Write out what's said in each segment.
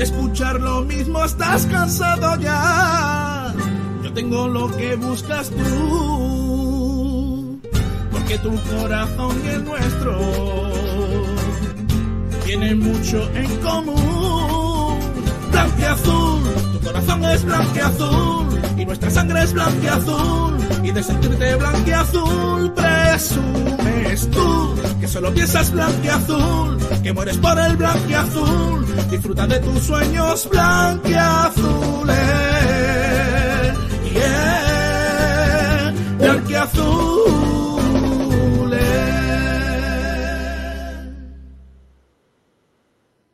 de escuchar lo mismo estás cansado ya. Yo tengo lo que buscas tú, porque tu corazón y el nuestro tienen mucho en común. Blanqueazul, tu corazón es blanqueazul y nuestra sangre es blanqueazul y de sentirte blanqueazul presumes tú que solo piensas blanqueazul, que mueres por el blanqueazul, disfruta de tus sueños blanqueazules. Yeah, blanqueazules.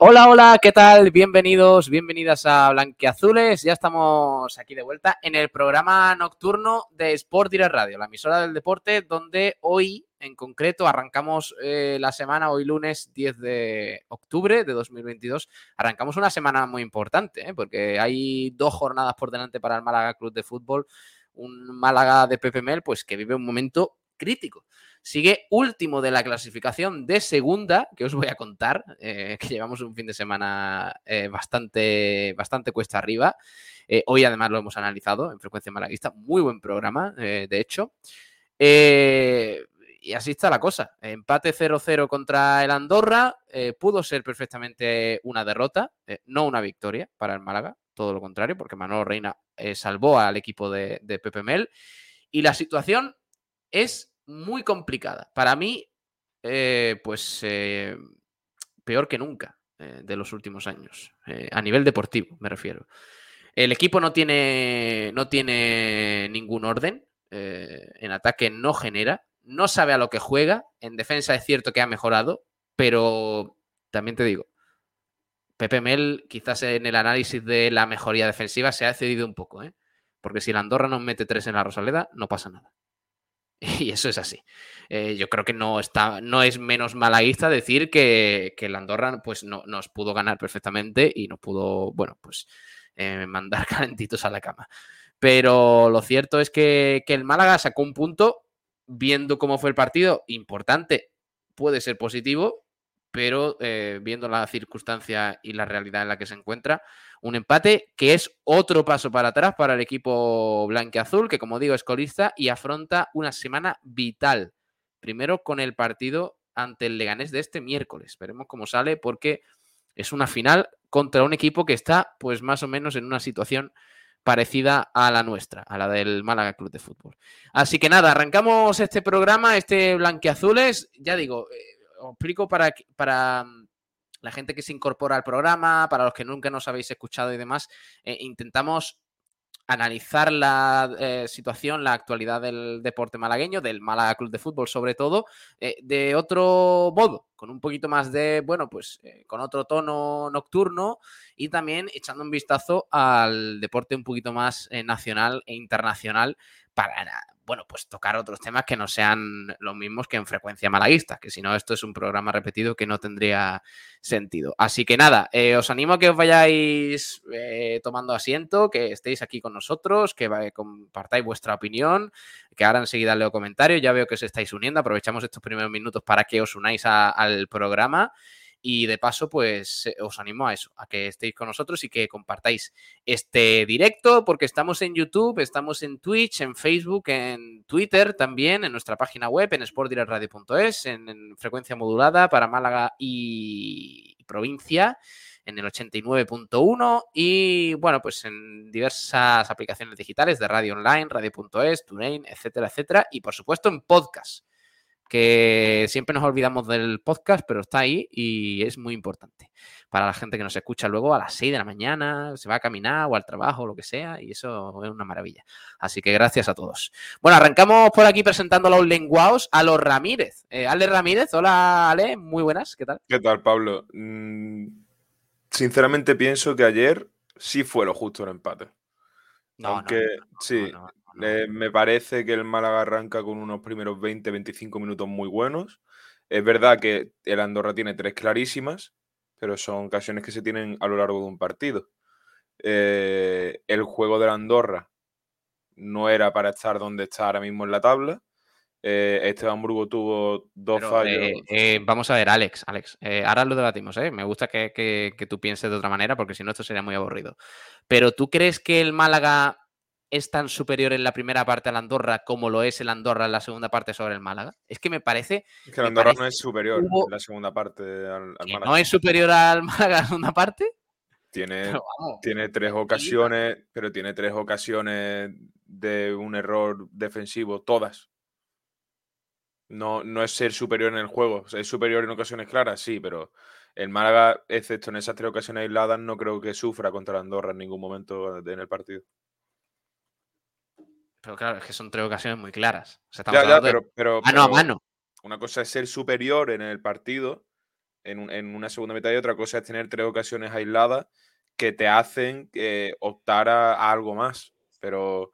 Hola, hola, ¿qué tal? Bienvenidos, bienvenidas a Blanqueazules. Ya estamos aquí de vuelta en el programa nocturno de Sport Direct Radio, la emisora del deporte, donde hoy en concreto arrancamos eh, la semana, hoy lunes 10 de octubre de 2022. Arrancamos una semana muy importante, ¿eh? porque hay dos jornadas por delante para el Málaga Club de Fútbol. Un Málaga de Pepe Mel, pues que vive un momento crítico. Sigue último de la clasificación de segunda, que os voy a contar, eh, que llevamos un fin de semana eh, bastante, bastante cuesta arriba. Eh, hoy además lo hemos analizado en Frecuencia Malaguista, muy buen programa, de hecho. Y así está la cosa. Empate 0-0 contra el Andorra. pudo ser perfectamente una derrota, no una victoria para el Málaga. Todo lo contrario, porque Manolo Reina salvó al equipo de, de Pepe Mel. Y la situación es muy complicada. Para mí, eh, pues eh, peor que nunca eh, de los últimos años. A nivel deportivo, me refiero. El equipo no tiene, no tiene ningún orden. en ataque no genera. No sabe a lo que juega. En defensa es cierto que ha mejorado. Pero también te digo, Pepe Mel, quizás en el análisis de la mejoría defensiva, se ha cedido un poco. Porque si el Andorra nos mete tres en la Rosaleda, no pasa nada. Y eso es así. Eh, yo creo que no, está, no es menos malaguista decir que, que el Andorra pues, no, nos pudo ganar perfectamente y nos pudo, bueno, pues eh, mandar calentitos a la cama. Pero lo cierto es que, que el Málaga sacó un punto, viendo cómo fue el partido, importante, puede ser positivo, pero eh, viendo la circunstancia y la realidad en la que se encuentra, un empate que es otro paso para atrás para el equipo blanqueazul, que como digo es colista y afronta una semana vital. Primero con el partido ante el Leganés de este miércoles. Veremos cómo sale porque es una final contra un equipo que está pues más o menos en una situación parecida a la nuestra, a la del Málaga Club de Fútbol. Así que nada, arrancamos este programa, este Blanqueazules. Ya digo, eh, os explico para, para mm, la gente que se incorpora al programa, para los que nunca nos habéis escuchado y demás, eh, intentamos analizar la eh, situación, la actualidad del deporte malagueño, del Málaga Club de Fútbol sobre todo, eh, de otro modo, con un poquito más de, bueno, pues con otro tono nocturno y también echando un vistazo al deporte un poquito más nacional e internacional para, bueno, pues tocar otros temas que no sean los mismos que en frecuencia malaguista, que si no, esto es un programa repetido que no tendría sentido. Así que nada, eh, os animo a que os vayáis eh, tomando asiento, que estéis aquí con nosotros, que compartáis vuestra opinión, que ahora enseguida leo comentarios, ya veo que os estáis uniendo, aprovechamos estos primeros minutos para que os unáis al programa. Y de paso, pues eh, os animo a eso, a que estéis con nosotros y que compartáis este directo, porque estamos en YouTube, estamos en Twitch, en Facebook, en Twitter también, en nuestra página web, en sportdirectradio.es, en, en frecuencia modulada para Málaga y provincia, en el 89.1 y bueno, pues en diversas aplicaciones digitales de radio online, radio.es, TuneIn, etcétera, etcétera, y por supuesto en podcast que siempre nos olvidamos del podcast, pero está ahí y es muy importante para la gente que nos escucha luego a las 6 de la mañana, se va a caminar o al trabajo o lo que sea, y eso es una maravilla. Así que gracias a todos. Bueno, arrancamos por aquí presentando a los lenguaos, a los Ramírez. Eh, Ale Ramírez, hola Ale, muy buenas, ¿qué tal? ¿Qué tal, Pablo? Mm, sinceramente pienso que ayer sí fue lo justo el empate. Aunque sí, no, no, no. Eh, me parece que el Málaga arranca con unos primeros 20-25 minutos muy buenos. Es verdad que el Andorra tiene tres clarísimas, pero son ocasiones que se tienen a lo largo de un partido. Eh, el juego del Andorra no era para estar donde está ahora mismo en la tabla. Eh, Esteban Burgo tuvo dos Pero, fallos. eh, vamos a ver, Alex, Alex, ahora lo debatimos, ¿eh? Me gusta que, que- que tú pienses de otra manera, porque si no, esto sería muy aburrido. Pero ¿tú crees que el Málaga es tan superior en la primera parte al Andorra como lo es el Andorra en la segunda parte sobre el Málaga? Es que me parece Es que el Andorra no es superior hubo- en la segunda parte al, Málaga. no es superior al Málaga en la segunda parte. Tiene, tiene tres ocasiones, pero tiene tres ocasiones de un error defensivo, todas. No, no es ser superior en el juego. O sea, es superior en ocasiones claras, sí, pero el Málaga, excepto en esas tres ocasiones aisladas, no creo que sufra contra el Andorra en ningún momento en el partido. Pero claro, es que son tres ocasiones muy claras. O sea, estamos Ya, ya, hablando de pero, pero- mano a mano. una cosa es ser superior en el partido, en, un- en una segunda mitad, y otra cosa es tener tres ocasiones aisladas que te hacen eh, optar a, a algo más. Pero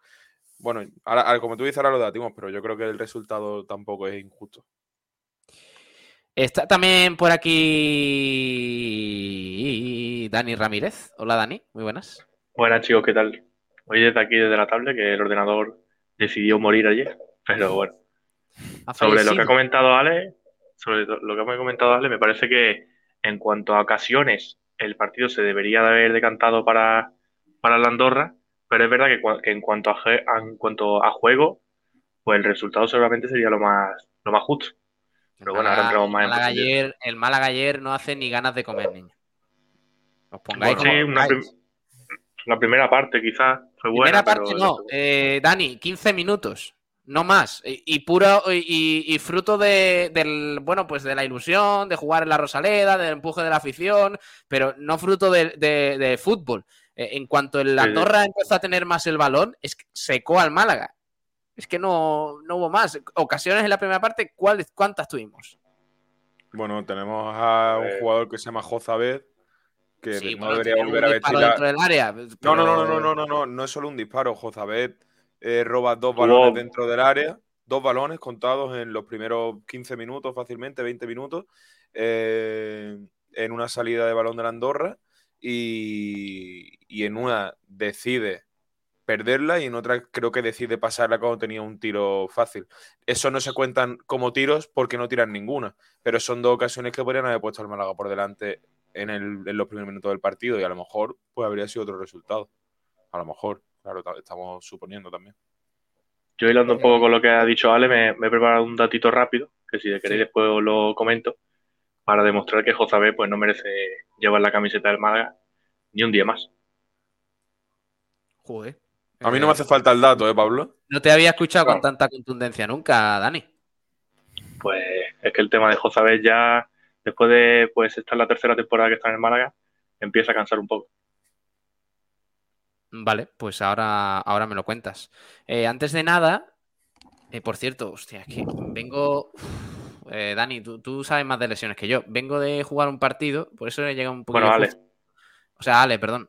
bueno, ahora, ahora, como tú dices, ahora lo debatimos, pero yo creo que el resultado tampoco es injusto. Está también por aquí Dani Ramírez. Hola Dani, muy buenas. Buenas chicos, ¿qué tal? Hoy desde aquí, desde la tablet, que el ordenador decidió morir ayer. Pero bueno, sobre lo que ha comentado Ale, sobre lo que ha comentado Ale, me parece que en cuanto a ocasiones, el partido se debería de haber decantado para, para la Andorra, pero es verdad que, en cuanto a, en cuanto a juego, pues el resultado seguramente sería lo más, lo más justo. Pero bueno, ahora entramos más en Málaga profundidad. ayer, el Málaga ayer no hace ni ganas de comer, niño. Os pongáis Bueno, como sí, una pongáis. La primera parte quizás fue buena, Primera parte la no, eh, Dani, 15 minutos, no más. Y, y puro y, y fruto de, del, bueno, pues de la ilusión, de jugar en la Rosaleda, del empuje de la afición, pero no fruto de, de- de fútbol. Eh, en cuanto el Sí, sí. Andorra empezó a tener más el balón, es que secó al Málaga. Es que no, no hubo más. Ocasiones en la primera parte, ¿cuáles, ¿cuántas tuvimos? Bueno, tenemos a un Eh. jugador que se llama Jozabed, que Sí, no bueno, debería volver a vestir dentro del área. No, no, no, pero- no, no, no, no, no es solo un disparo. Jozabed eh, roba dos balones dentro del área, dos balones contados en los primeros 15 minutos, fácilmente, 20 minutos, eh, en una salida de balón de la Andorra y, y en una decide perderla y en otra creo que decide pasarla cuando tenía un tiro fácil. Eso no se cuentan como tiros porque no tiran ninguna, pero son dos ocasiones que podrían haber puesto al Málaga por delante en, el- en los primeros minutos del partido y a lo mejor pues habría sido otro resultado. A lo mejor, claro, ta- estamos suponiendo también. Yo hilando un poco con lo que ha dicho Ale, me, me he preparado un datito rápido, que si queréis Sí. después os lo comento, para demostrar que Jozabé pues no merece llevar la camiseta del Málaga ni un día más. Joder. A mí no Eh, me hace falta el dato, ¿eh, Pablo? No te había escuchado con tanta contundencia nunca, Dani. Pues es que el tema de Jozabé ya, después de pues esta es la tercera temporada que está en el Málaga, empieza a cansar un poco. Vale, pues ahora, ahora me lo cuentas. Eh, antes de nada, eh, por cierto, hostia, es que vengo. Eh, Dani, tú, tú sabes más de lesiones que yo. Vengo de jugar un partido, por eso he llegado un poquito. Bueno, Ale. O sea, Ale, perdón.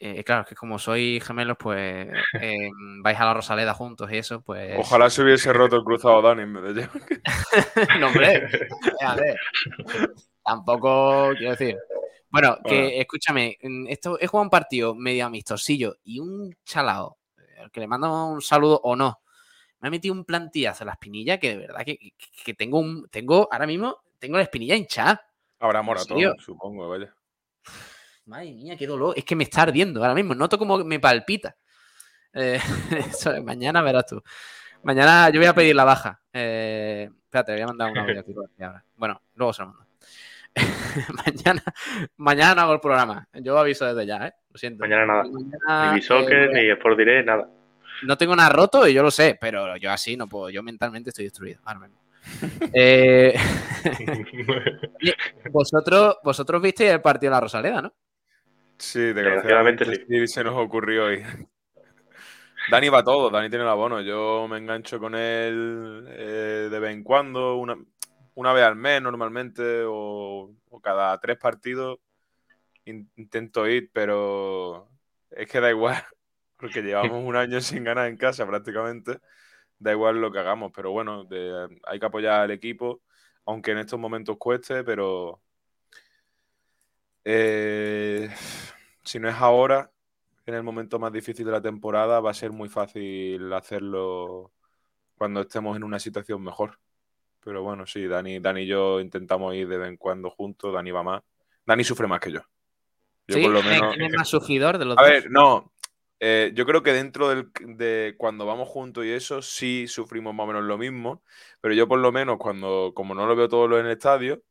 Eh, claro, es que como sois gemelos, pues eh, vais a la Rosaleda juntos y eso, pues. Ojalá se hubiese roto el cruzado Dani en vez de yo. no, hombre. A ver. Tampoco quiero decir. Bueno, que escúchame, esto he jugado un partido medio amistosillo y un chalao, eh, al que le mando un saludo o no, me ha metido un plantillazo en la espinilla que de verdad que, que- que tengo un, tengo, ahora mismo, tengo la espinilla hinchada. Habrá moratón, supongo, vaya. Madre mía, qué dolor. Es que me está ardiendo ahora mismo. Noto como me palpita. Eh, eso es, mañana verás tú. Mañana yo voy a pedir la baja. Eh, espérate, voy a mandar un audio aquí por aquí ahora. Bueno, luego se lo mando. mañana, mañana no hago el programa. Yo aviso desde ya, ¿eh? Lo siento. Mañana nada. Mañana, ni Bisoccer, eh, ni Sport Direct, nada. no tengo nada roto y yo lo sé, pero yo así no puedo. Yo mentalmente estoy destruido ahora mismo. Eh, vosotros, vosotros visteis el partido de la Rosaleda, ¿no? Sí, Desgraciadamente desgraciadamente sí. se nos ocurrió hoy. Dani va todo, Dani tiene el abono. Yo me engancho con él eh, de vez en cuando, una, una vez al mes normalmente, o, o cada tres partidos in- intento ir, pero es que da igual, porque llevamos un año sin ganar en casa prácticamente. Da igual lo que hagamos, pero bueno, de- hay que apoyar al equipo, aunque en estos momentos cueste, pero eh, si no es ahora, en el momento más difícil de la temporada, va a ser muy fácil hacerlo cuando estemos en una situación mejor. Pero bueno, sí, Dani, Dani y yo intentamos ir de vez en cuando juntos, Dani va más. Dani sufre más que yo. Yo ¿Sí? por lo ¿Quién- menos. ¿Quién es más sufridor de los A dos? ver, no. eh, yo creo que dentro del, de cuando vamos juntos y eso, sí sufrimos más o menos lo mismo. Pero yo por lo menos cuando, como no lo veo todo en el estadio,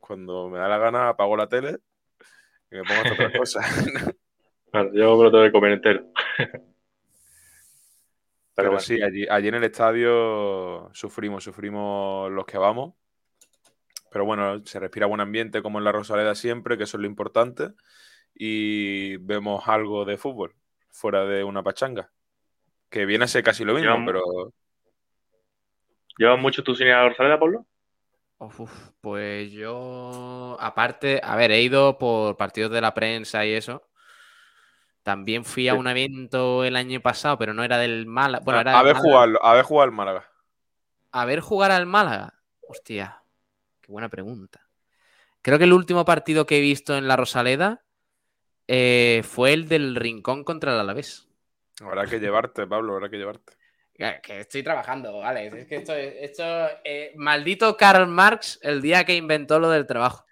cuando me da la gana apago la tele y me pongo a hacer otra cosa. Claro, yo me lo tengo que comer entero. Pero, bueno. sí, allí, allí en el estadio sufrimos, sufrimos los que vamos. Pero bueno, se respira buen ambiente como en la Rosaleda siempre, que eso es lo importante. Y vemos algo de fútbol fuera de una pachanga. Que viene a ser casi lo mismo, pero ¿Llevas mucho tú sin ir a la Rosaleda, Pablo? Uf, pues yo, aparte, a ver, he ido por partidos de la prensa y eso. También fui a un evento el año pasado, pero no era del Málaga. Bueno, era a, ver jugar, a ver jugar al Málaga. A ver jugar al Málaga. Hostia, qué buena pregunta. Creo que el último partido que he visto en la Rosaleda eh, fue el del Rincón contra el Alavés. Habrá que llevarte, Pablo, habrá que llevarte. Que estoy trabajando, Alex. Es que esto, esto eh, maldito Karl Marx el día que inventó lo del trabajo.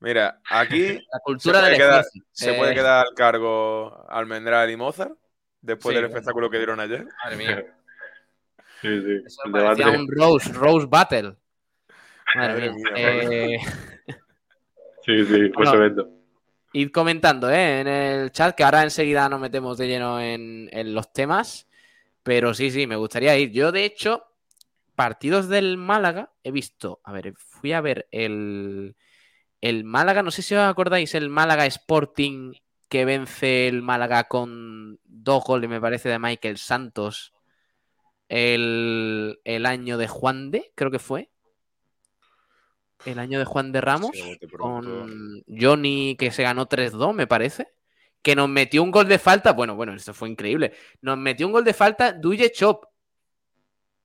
Mira, aquí La se cultura puede, del quedar, se Eh, puede quedar al cargo Almendral y Mozart después Sí, del bueno. espectáculo que dieron ayer. Madre mía. Sí, sí. Eso parecía un Rose, Rose Battle. Madre, Madre mía. mía, Eh, Sí, sí, fue Bueno. ese evento. id comentando ¿eh? en el chat, que ahora enseguida nos metemos de lleno en, en los temas. Pero sí, sí, me gustaría ir. Yo, de hecho, partidos del Málaga he visto. A ver, fui a ver el, el Málaga, no sé si os acordáis, el Málaga Sporting que vence el Málaga con dos goles, me parece, de Michael Santos. El, el año de Juan de, creo que fue. El año de Juan de Ramos Sí, con Johnny que se ganó 3-2, me parece. Que nos metió un gol de falta. Bueno, bueno, esto fue increíble. Nos metió un gol de falta Duye Chop.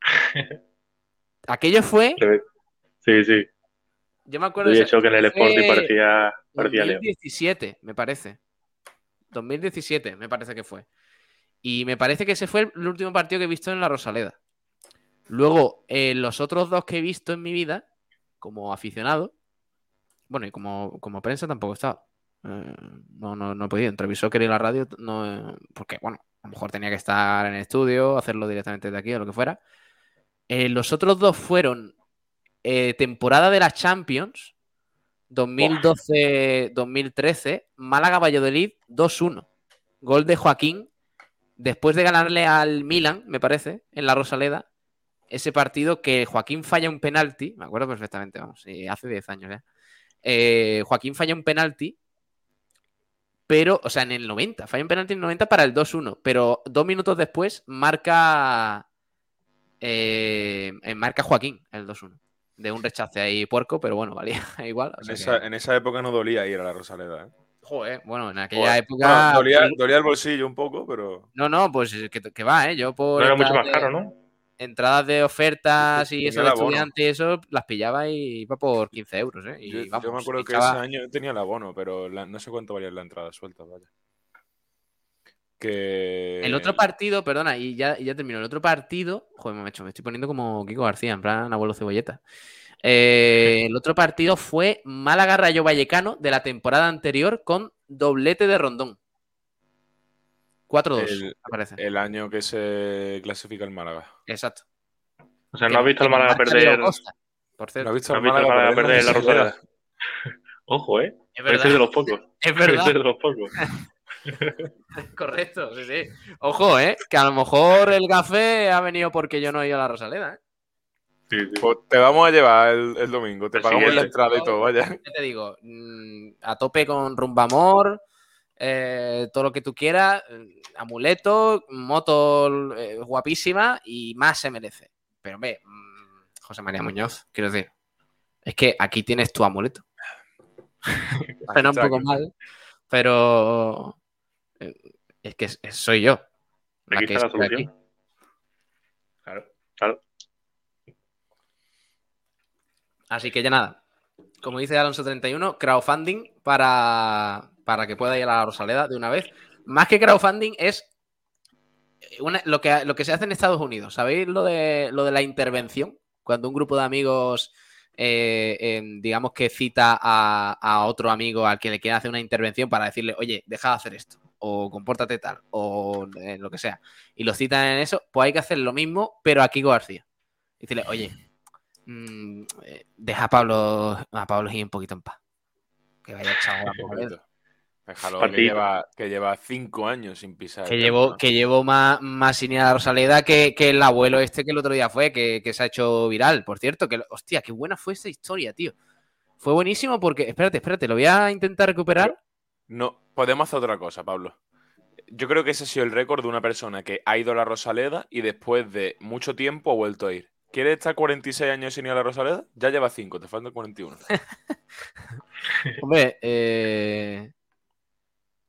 Aquello fue. Sí, sí. Yo me acuerdo hecho que en el Sporting parecía, parecía Leo. 2017, me parece. 2017, me parece que fue. Y me parece que ese fue el último partido que he visto en la Rosaleda. Luego, eh, los otros dos que he visto en mi vida, como aficionado, bueno, y como, como prensa tampoco he estado. Eh, no, no, no he podido. Entre Soccer y la radio, no, eh, porque, bueno, a lo mejor tenía que estar en el estudio, hacerlo directamente de aquí o lo que fuera. Eh, los otros dos fueron temporada de la Champions 2012-2013, Málaga-Valladolid 2-1. Gol de Joaquín después de ganarle al Milan, me parece, en la Rosaleda. Ese partido que Joaquín falla un penalti, me acuerdo perfectamente, vamos, hace 10 años ya. Joaquín falla un penalti, pero, o sea, en el 90, falla un penalti en el 90 para el 2-1, pero dos minutos después marca, eh, marca Joaquín el 2-1 de un rechace ahí puerco, pero bueno, valía igual. o En esa, que- en esa época no dolía ir a la Rosaleda. ¿eh? Joder, bueno, en aquella Joder. época. Bueno, dolía, dolía el bolsillo un poco, pero. No, no, pues que, que va, ¿eh? Yo por. No era mucho más caro, ¿no? Entradas de ofertas y eso de abono. estudiante y eso, las pillaba y iba por 15 euros, ¿eh? Y Yo, yo me acuerdo que echaba- ese año tenía el abono, pero la- no sé cuánto valía la entrada suelta, vaya. Que. El otro partido, perdona, y ya, y ya termino. El otro partido, joder, me, he hecho, me estoy poniendo como Kiko García, en plan abuelo cebolleta. Eh, el otro partido fue Málaga Rayo Vallecano de la temporada anterior con doblete de Rondón. 4-2, El- me parece. El año que se clasifica el Málaga. Exacto. O sea, ¿no has visto al Málaga perder? Por ¿No cierto. has visto ¿No al has visto al Málaga Málaga perder la Rosaleda? Ojo, ¿eh? Es verdad, de los pocos. es verdad. de los pocos. Correcto, sí, sí. Ojo, ¿eh? Que a lo mejor el café ha venido porque yo no he ido a la Rosaleda, ¿eh? Sí, sí. Pues te vamos a llevar el, el domingo. Te El pagamos la entrada y todo, vaya. Ya te digo, mm, a tope con Rumbamor, eh, todo lo que tú quieras, amuleto, moto eh, guapísima y más se merece. Pero ve, mm, José María Muñoz, quiero decir, es que aquí tienes tu amuleto. Suena un poco mal, pero eh, es que soy yo. la Aquí que está la aquí. solución. Claro, claro. Así que ya nada. Como dice Alonso31, crowdfunding para, para que pueda ir a la Rosaleda de una vez. Más que crowdfunding es una- lo, que, lo que se hace en Estados Unidos, ¿sabéis lo de, lo de la intervención? Cuando un grupo de amigos, eh, digamos que cita a, a otro amigo al que le quiere hacer una intervención para decirle, oye, deja de hacer esto, o compórtate tal, o eh, lo que sea, y lo citan en eso, pues hay que hacer lo mismo, pero a Kiko García. Decirle, oye, mm, eh, deja a Pablo, a Pablo Gil un poquito en paz. Que vaya echado. Déjalo, que lleva, que lleva cinco años sin pisar. Que llevo, que llevo más, más sin ir a la Rosaleda que, que el abuelo este que el otro día fue, que, que se ha hecho viral, por cierto. Que, hostia, qué buena fue esa historia, tío. Fue buenísimo porque, espérate, espérate, lo voy a intentar recuperar. No, podemos hacer otra cosa, Pablo. Yo creo que ese ha sido el récord de una persona que ha ido a la Rosaleda y después de mucho tiempo ha vuelto a ir. ¿Quieres estar 46 años sin ir a la Rosaleda? Ya lleva 5, te faltan 41. Hombre, eh,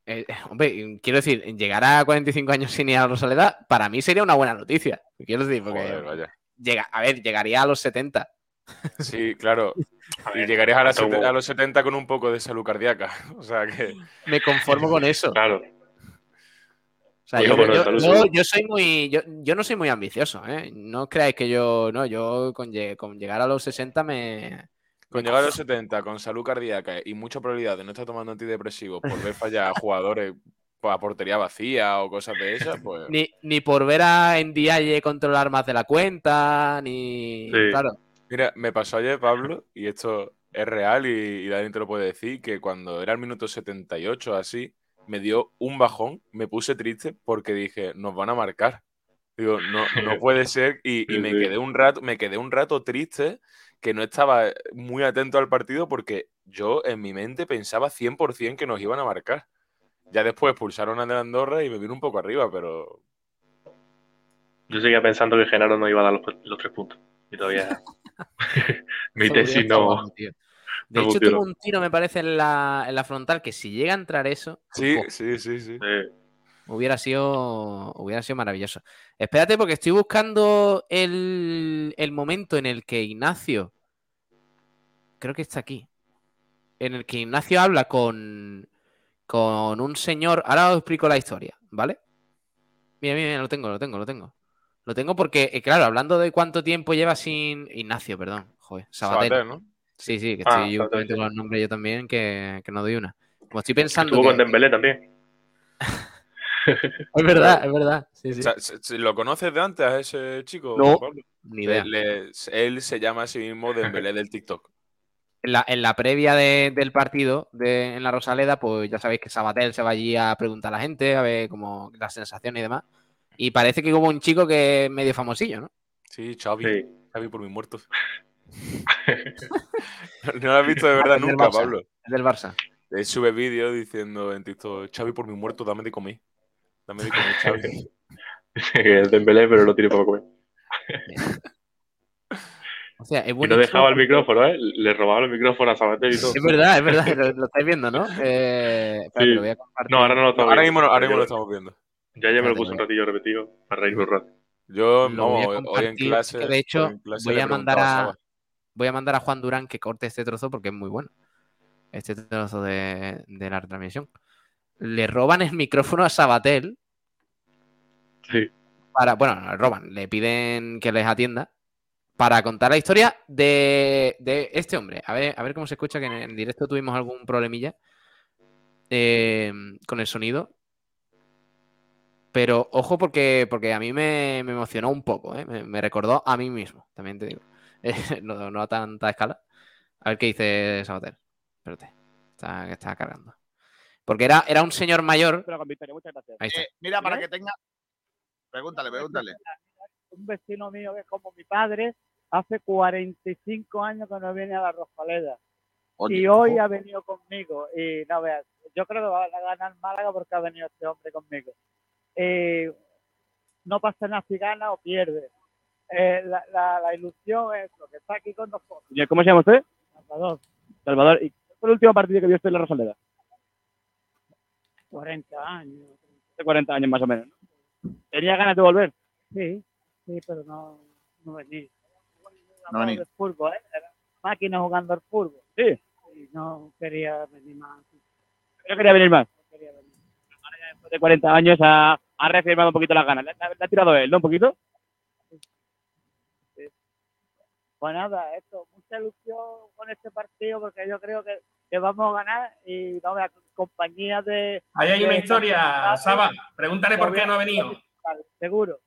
eh, hombre, quiero decir, llegar a 45 años sin ir a la Rosaleda, para mí sería una buena noticia. Quiero decir, porque Joder, vaya. llega, a ver, llegaría a los 70. Sí, claro. A Y llegarías a, sete- los 70 con un poco de salud cardíaca. O sea que. Me conformo con eso. Claro. O sea, yo, bueno, yo- yo- soy muy, yo, yo no soy muy ambicioso, ¿eh? No creáis que yo, no, yo con llegar a los 60 me... Con llegar a los 70 con salud cardíaca y mucha probabilidad de no estar tomando antidepresivos por ver fallar a jugadores a portería vacía o cosas de esas, pues. Ni, ni por ver a Ndiaye controlar más de la cuenta, ni... Sí. Claro, Mira, me pasó ayer, Pablo, y esto es real y, y Dani te lo puede decir, que cuando era el minuto 78 así, me dio un bajón, me puse triste porque dije, nos van a marcar. Digo, no, no puede ser. Y, y me quedé un rato, me quedé un rato triste que no estaba muy atento al partido porque yo en mi mente pensaba 100% que nos iban a marcar. Ya después pulsaron a de Andorra y me vino un poco arriba, pero Yo seguía pensando que Genaro no iba a dar los, los tres puntos. Y todavía. Mi tesis no. De no hecho, tuvo un tiro, me parece, en la, en la frontal, que si llega a entrar eso, sí, sí, sí, sí. eh, hubiera sido, hubiera sido maravilloso. Espérate, porque estoy buscando el, el momento en el que Ignacio, creo que está aquí, en el que Ignacio habla con, con un señor. Ahora os explico la historia, ¿vale? Mira, mira, mira, lo tengo, lo tengo, lo tengo. Lo tengo porque, eh, claro, hablando de cuánto tiempo lleva sin. Ignacio, perdón. Joder, Sabater. Sabater, ¿no? Sí, sí, que Ah, estoy últimamente sí. con los nombres yo también, que, que no doy una. Como estoy pensando. estuvo con Dembélé también. Es verdad, es verdad. Sí, sí. O sea, ¿se- se- ¿Lo conoces de antes a ese chico? No. Ni idea. Le- él se llama a sí mismo Dembélé del TikTok. En la, en la previa de- del partido de, en la Rosaleda, pues ya sabéis que Sabatel se va allí a preguntar a la gente, a ver como las sensaciones y demás. Y parece que como un chico que es medio famosillo, ¿no? Sí, Xavi. Sí. Xavi por mis muertos. no lo has visto de verdad nunca, Barça. Pablo. Es del Barça. Él sube vídeos diciendo en TikTok, Xavi por mis muertos, dame de comer. Dame de comer, Xavi. que es Dembélé, pero no tiene para comer. O sea, es Y no dejaba el micrófono, ¿eh? Le robaba el micrófono a Sabater y todo. Es verdad, es verdad, lo, lo estáis viendo, ¿no? Eh, Sí. lo voy a compartir. No, ahora no lo estamos ahora viendo. mismo, no- ahora mismo lo estamos viendo. Ya, ya me lo puse un lo ratillo repetido para reírme un rato. Yo, Lo voy a vamos, hoy- en clase. que de hecho clase voy a mandar a-. Voy a mandar a Juan Durán que corte este trozo porque es muy bueno. Este trozo de, de la retransmisión. Le roban el micrófono a Sabatel Sí. para, bueno, no le roban, le piden que les atienda para contar la historia de, de este hombre. A ver, a ver cómo se escucha, que en directo tuvimos algún problemilla eh, con el sonido. Pero ojo porque, porque a mí me, me emocionó un poco, ¿eh? me, me recordó a mí mismo, también te digo. Eh, no, no a tanta escala. A ver qué dice Sabater. Espérate, está, que está cargando. Porque era, era un señor mayor. Pero con Victoria, muchas gracias. Ahí está. Eh, mira, para que tenga. Pregúntale, pregúntale. Un vecino mío que es como mi padre, hace 45 años que no viene a la Rosaleda. Oye, y hoy ha venido conmigo. Y no veas, yo creo que va a ganar Málaga porque ha venido este hombre conmigo. Eh, no pasa nada si gana o pierde. Eh, la, la, la ilusión es lo que está aquí con nosotros. ¿Cómo se llama usted? Salvador. Salvador. ¿Y cuál fue el último partido que vio usted en la Rosaleda? 40 años. Hace 40 años más o menos. ¿no? ¿Tenía ganas de volver? Sí, sí, pero no, no venía. No venía. fútbol, ¿eh? Era máquina jugando al fútbol. Sí. Y no quería venir más. Yo quería venir más. No quería venir. Después de 40 años ha, ha reafirmado un poquito las ganas. Le, le- le ha tirado él, ¿no? Un poquito. Pues nada, esto, mucha ilusión con este partido porque yo creo que, que vamos a ganar y no veas compañía de. Ahí hay una de- historia, Saba. Pregúntale por qué no ha venido. Vale, seguro.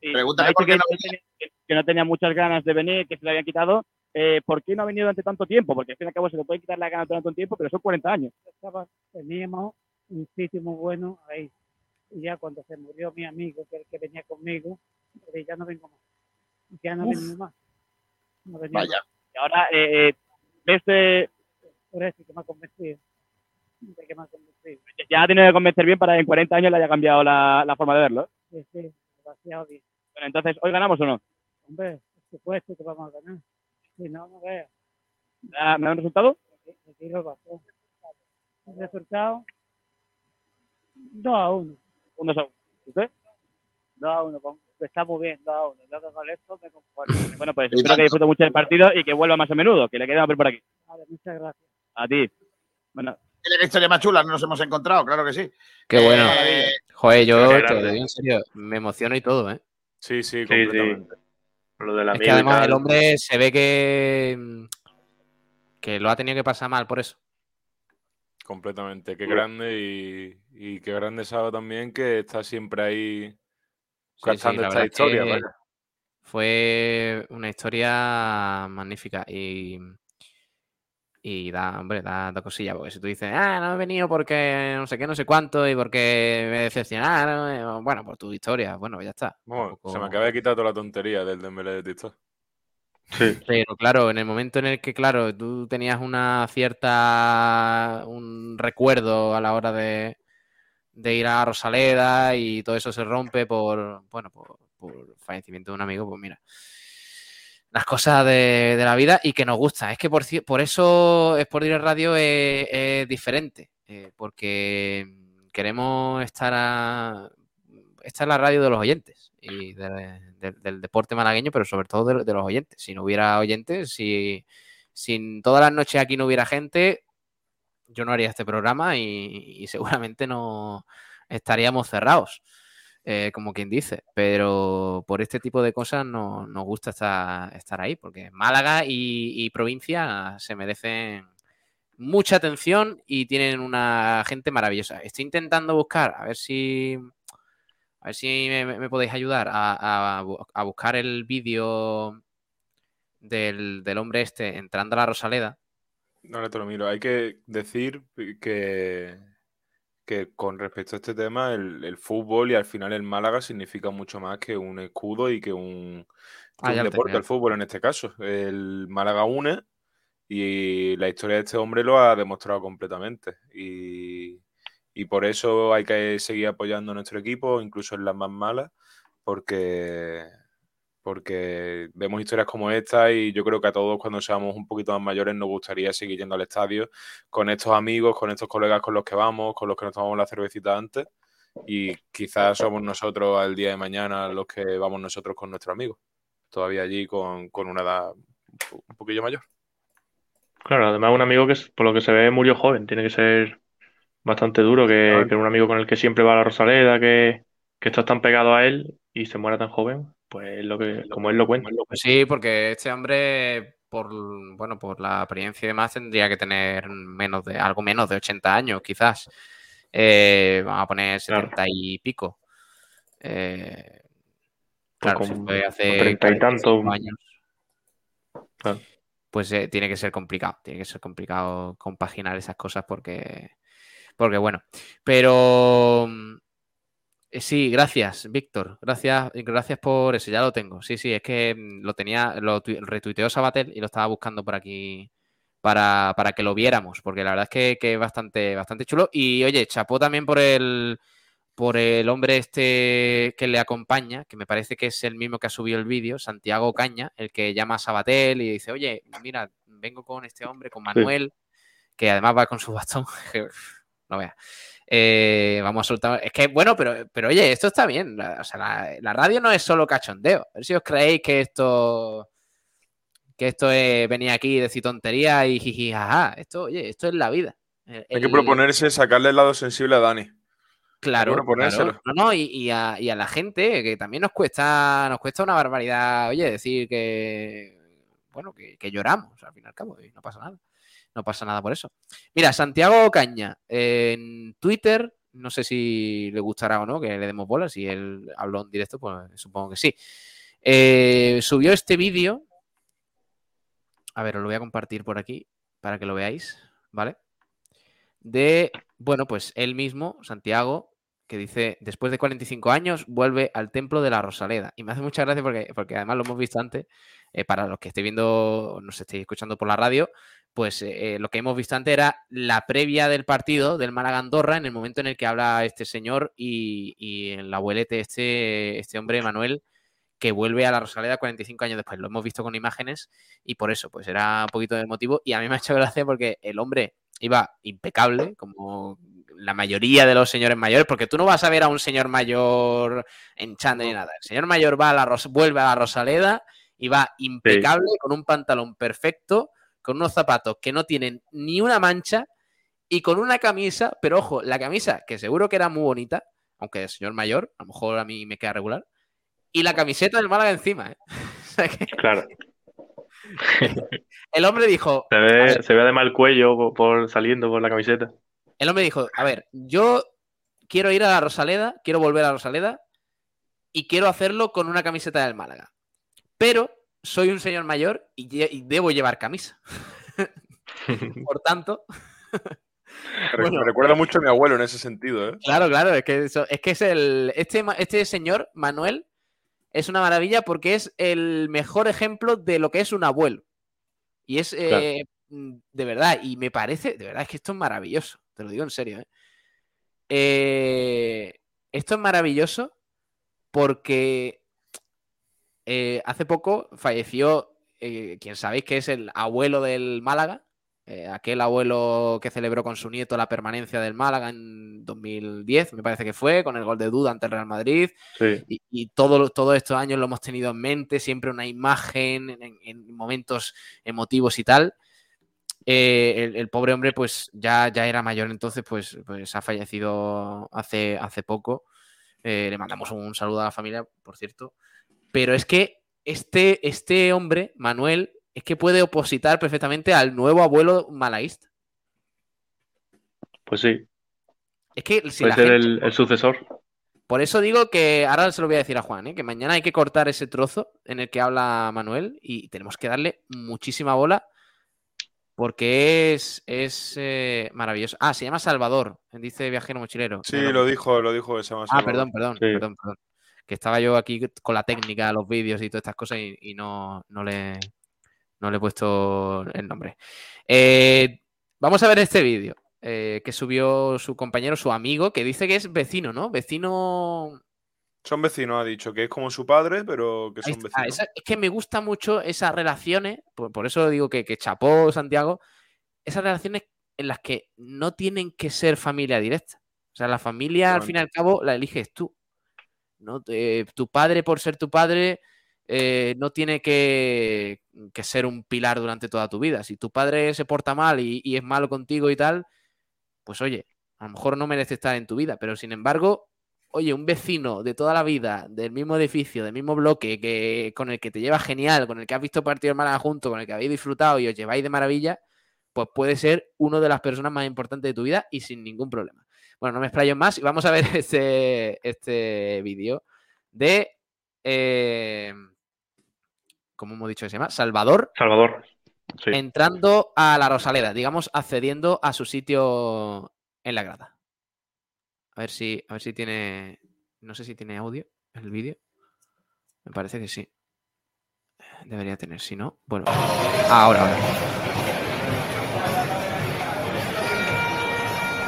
Pregúntale por qué que, no tenía- que- que no tenía muchas ganas de venir, que se le habían quitado. Eh, ¿Por qué no ha venido durante tanto tiempo? Porque al fin y al cabo se le puede quitar la gana durante un tiempo, pero son 40 años. Estaba- teníamos un sitio muy bueno ahí. Y ya cuando se murió mi amigo, que, el que venía conmigo, ya no vengo más. Ya no Uf. vengo más. No venía Vaya. Y ahora, eh, eh, ves, eh. Por eso que me ha convencido. De que me ha convencido. ya ha tenido que convencer bien para que en 40 años le haya cambiado la, la forma de verlo. Sí, sí, demasiado bien. Bueno, entonces, ¿hoy ganamos o no? Hombre, por supuesto que vamos a ganar. Si no, no veas. ¿Ah, ¿Me da un resultado? Aquí lo bajó. El resultado, 2 a 1. Un dos a uno. ¿Usted? 2 a 1. Está muy bien, 2 a 1. Yo que con esto me conformo. Bueno, pues espero que disfrute mucho del partido y que vuelva más a menudo, que le quede por aquí. Vale, muchas gracias. A ti. Bueno, Mira qué historia más chula nos hemos encontrado, claro que sí. Qué bueno. Eh, Joder, yo te lo digo en serio, me emociono y todo, ¿eh? Sí, sí, Sí, completamente. Lo del Es amigo que y además el hombre se ve que, que lo ha tenido que pasar mal por eso. Completamente. Qué grande y, y qué grande Saba también que está siempre ahí Sí, sí, la esta es historia. que vaya. Fue una historia magnífica y, y da, hombre, da, da cosilla, porque si tú dices, ah, no he venido porque no sé qué, no sé cuánto y porque me decepcionaron, eh, bueno, por tu historia, bueno, ya está. Bueno, Se me acaba de quitar toda la tontería del Dembélé de TikTok. Sí. Pero claro, en el momento en el que, claro, tú tenías una cierta, un recuerdo a la hora de, de ir a Rosaleda y todo eso se rompe por, bueno, por, fallecimiento de un amigo, pues mira, las cosas de, la vida y que nos gustan. Es que por, por eso Sport Direct Radio es, es diferente, eh, porque queremos estar a... Es la radio de los oyentes y de- de- del deporte malagueño, pero sobre todo de, los oyentes. Si no hubiera oyentes, si sin todas las noches aquí no hubiera gente, yo no haría este programa y, y seguramente no estaríamos cerrados, eh, como quien dice. Pero por este tipo de cosas no, nos gusta estar, ahí, porque Málaga y, provincia se merecen mucha atención y tienen una gente maravillosa. Estoy intentando buscar, a ver si a ver si me, podéis ayudar a, a bu- a buscar el vídeo del, del hombre este entrando a la Rosaleda. Ahora te lo miro. Hay que decir que, que con respecto a este tema, el, el fútbol y al final el Málaga significa mucho más que un escudo y que un, que Ah, un deporte, tenía. el fútbol en este caso. El Málaga une y la historia de este hombre lo ha demostrado completamente. Y, y por eso hay que seguir apoyando a nuestro equipo, incluso en las más malas, porque, porque vemos historias como esta y yo creo que a todos cuando seamos un poquito más mayores nos gustaría seguir yendo al estadio con estos amigos, con estos colegas con los que vamos, con los que nos tomamos la cervecita antes y quizás somos nosotros al día de mañana los que vamos nosotros con nuestros amigos, todavía allí con, con una edad un po- un poquillo mayor. Claro, además un amigo que por lo que se ve murió joven, tiene que ser bastante duro que, que un amigo con el que siempre va a la Rosaleda, que, que está tan pegado a él y se muera tan joven, pues es lo que, como él lo cuenta. Pues sí, porque este hombre, por bueno, por la apariencia y demás, tendría que tener menos de, algo menos de 80 años, quizás. Eh, vamos a poner 70 y pico. Eh, claro, Pues con- fue hace con 30 y 45 tanto. años. Claro. Pues eh, tiene que ser complicado, tiene que ser complicado compaginar esas cosas porque, porque bueno, pero eh, sí, gracias, Víctor, gracias, gracias por eso, ya lo tengo, sí, sí, es que mm, lo tenía, lo tu- retuiteó Sabatel y lo estaba buscando por aquí para, para que lo viéramos, porque la verdad es que, que es bastante, bastante chulo. Y oye, chapó también por el, por el hombre este que le acompaña, que me parece que es el mismo que ha subido el vídeo, Santiago Caña, el que llama a Sabatel y dice, oye, mira, vengo con este hombre, con Manuel, que además va con su bastón. que, no veas. Eh, vamos a soltar. Es que, bueno, pero, pero oye, esto está bien. La, o sea, la, la radio no es solo cachondeo. A ver si os creéis que esto. Que esto es venir aquí y decir tonterías y jiji, jaja. Esto, oye, esto es la vida. El- Hay que proponerse sacarle el lado sensible a Dani. Claro. No, no, y, y a, y a la gente, que también nos cuesta, nos cuesta una barbaridad, oye, decir que, bueno, que, que lloramos, al fin y al cabo, y no pasa nada. No pasa nada por eso. Mira, Santiago Caña, en Twitter, no sé si le gustará o no que le demos bola, si él habló en directo, pues supongo que sí. Eh, subió este vídeo. A ver, os lo voy a compartir por aquí para que lo veáis, ¿vale? De, bueno, pues él mismo, Santiago, que dice, después de 45 años, vuelve al templo de la Rosaleda. Y me hace mucha gracia porque, porque además lo hemos visto antes, eh, para los que estéis viendo, nos estéis escuchando por la radio, pues eh, lo que hemos visto antes era la previa del partido del Málaga Andorra, en el momento en el que habla este señor y, y el abuelete, este, este hombre, Manuel, que vuelve a la Rosaleda 45 años después. Lo hemos visto con imágenes y por eso, pues era un poquito de motivo. Y a mí me ha hecho gracia porque el hombre iba impecable, como la mayoría de los señores mayores, porque tú no vas a ver a un señor mayor en chándal ni nada. El señor mayor va a la Ros- vuelve a la Rosaleda y va impecable, con un pantalón perfecto, con unos zapatos que no tienen ni una mancha y con una camisa, pero ojo, la camisa, que seguro que era muy bonita, aunque el señor mayor, a lo mejor a mí me queda regular, y la camiseta del Málaga encima, ¿eh? O sea que Claro. el hombre dijo, Se ve, se ve además el cuello por, por saliendo por la camiseta. El hombre dijo, a ver, yo quiero ir a la Rosaleda, quiero volver a Rosaleda y quiero hacerlo con una camiseta del Málaga. Pero soy un señor mayor y, debo llevar camisa. Por tanto, Bueno. me recuerda mucho a mi abuelo en ese sentido, ¿eh? claro, claro, es que, eso- es, que es el. Este, este señor, Manuel, es una maravilla porque es el mejor ejemplo de lo que es un abuelo. Y es eh, mm, de verdad, y me parece, de verdad, es que esto es maravilloso, te lo digo en serio. ¿eh? Eh, esto es maravilloso porque eh, hace poco falleció, eh, quien sabéis que es el abuelo del Málaga, aquel abuelo que celebró con su nieto la permanencia del Málaga en 2010, me parece que fue, con el gol de duda ante el Real Madrid. Sí. Y, y todo- todos estos años lo hemos tenido en mente, siempre una imagen en, en momentos emotivos y tal. Eh, el, el pobre hombre, pues ya, ya era mayor entonces, pues, pues ha fallecido hace, hace poco. Eh, le mandamos un saludo a la familia, por cierto. Pero es que este, este hombre, Manuel, es que puede opositar perfectamente al nuevo abuelo malaísta. Pues sí. Es que si Puede ser gente- el, el sucesor. Por eso digo que ahora se lo voy a decir a Juan, ¿eh? que mañana hay que cortar ese trozo en el que habla Manuel y tenemos que darle muchísima bola porque es, es eh, maravilloso. Ah, se llama Salvador, dice Viajero Mochilero. Sí, lo dijo, lo dijo ese más. Ah, perdón, perdón, Sí. perdón, perdón. Que estaba yo aquí con la técnica, los vídeos y todas estas cosas y, y no, no, le, no le he puesto el nombre. Eh, vamos a ver este vídeo eh, que subió su compañero, su amigo, que dice que es vecino, ¿no? Vecino Son vecinos, ha dicho, que es como su padre, pero que son vecinos. esa- es que me gusta mucho esas relaciones, por, por eso digo que, que chapó Santiago, esas relaciones en las que no tienen que ser familia directa. O sea, la familia al fin y al cabo la eliges tú. ¿no? Eh, tu padre, por ser tu padre, eh, no tiene que, que ser un pilar durante toda tu vida. Si tu padre se porta mal y, y es malo contigo y tal, pues oye, a lo mejor no merece estar en tu vida, pero sin embargo, oye, un vecino de toda la vida, del mismo edificio, del mismo bloque, que, con el que te llevas genial, con el que has visto partidos Málaga juntos, con el que habéis disfrutado y os lleváis de maravilla, pues puede ser una de las personas más importantes de tu vida y sin ningún problema. Bueno, no me explayo más y vamos a ver este, este vídeo de, eh, ¿cómo hemos dicho que se llama? Salvador Salvador. Sí. entrando a la Rosaleda, digamos, accediendo a su sitio en la grada. A ver si, a ver si tiene. No sé si tiene audio el vídeo. Me parece que sí. Debería tener, si no. Bueno. Ahora, ahora.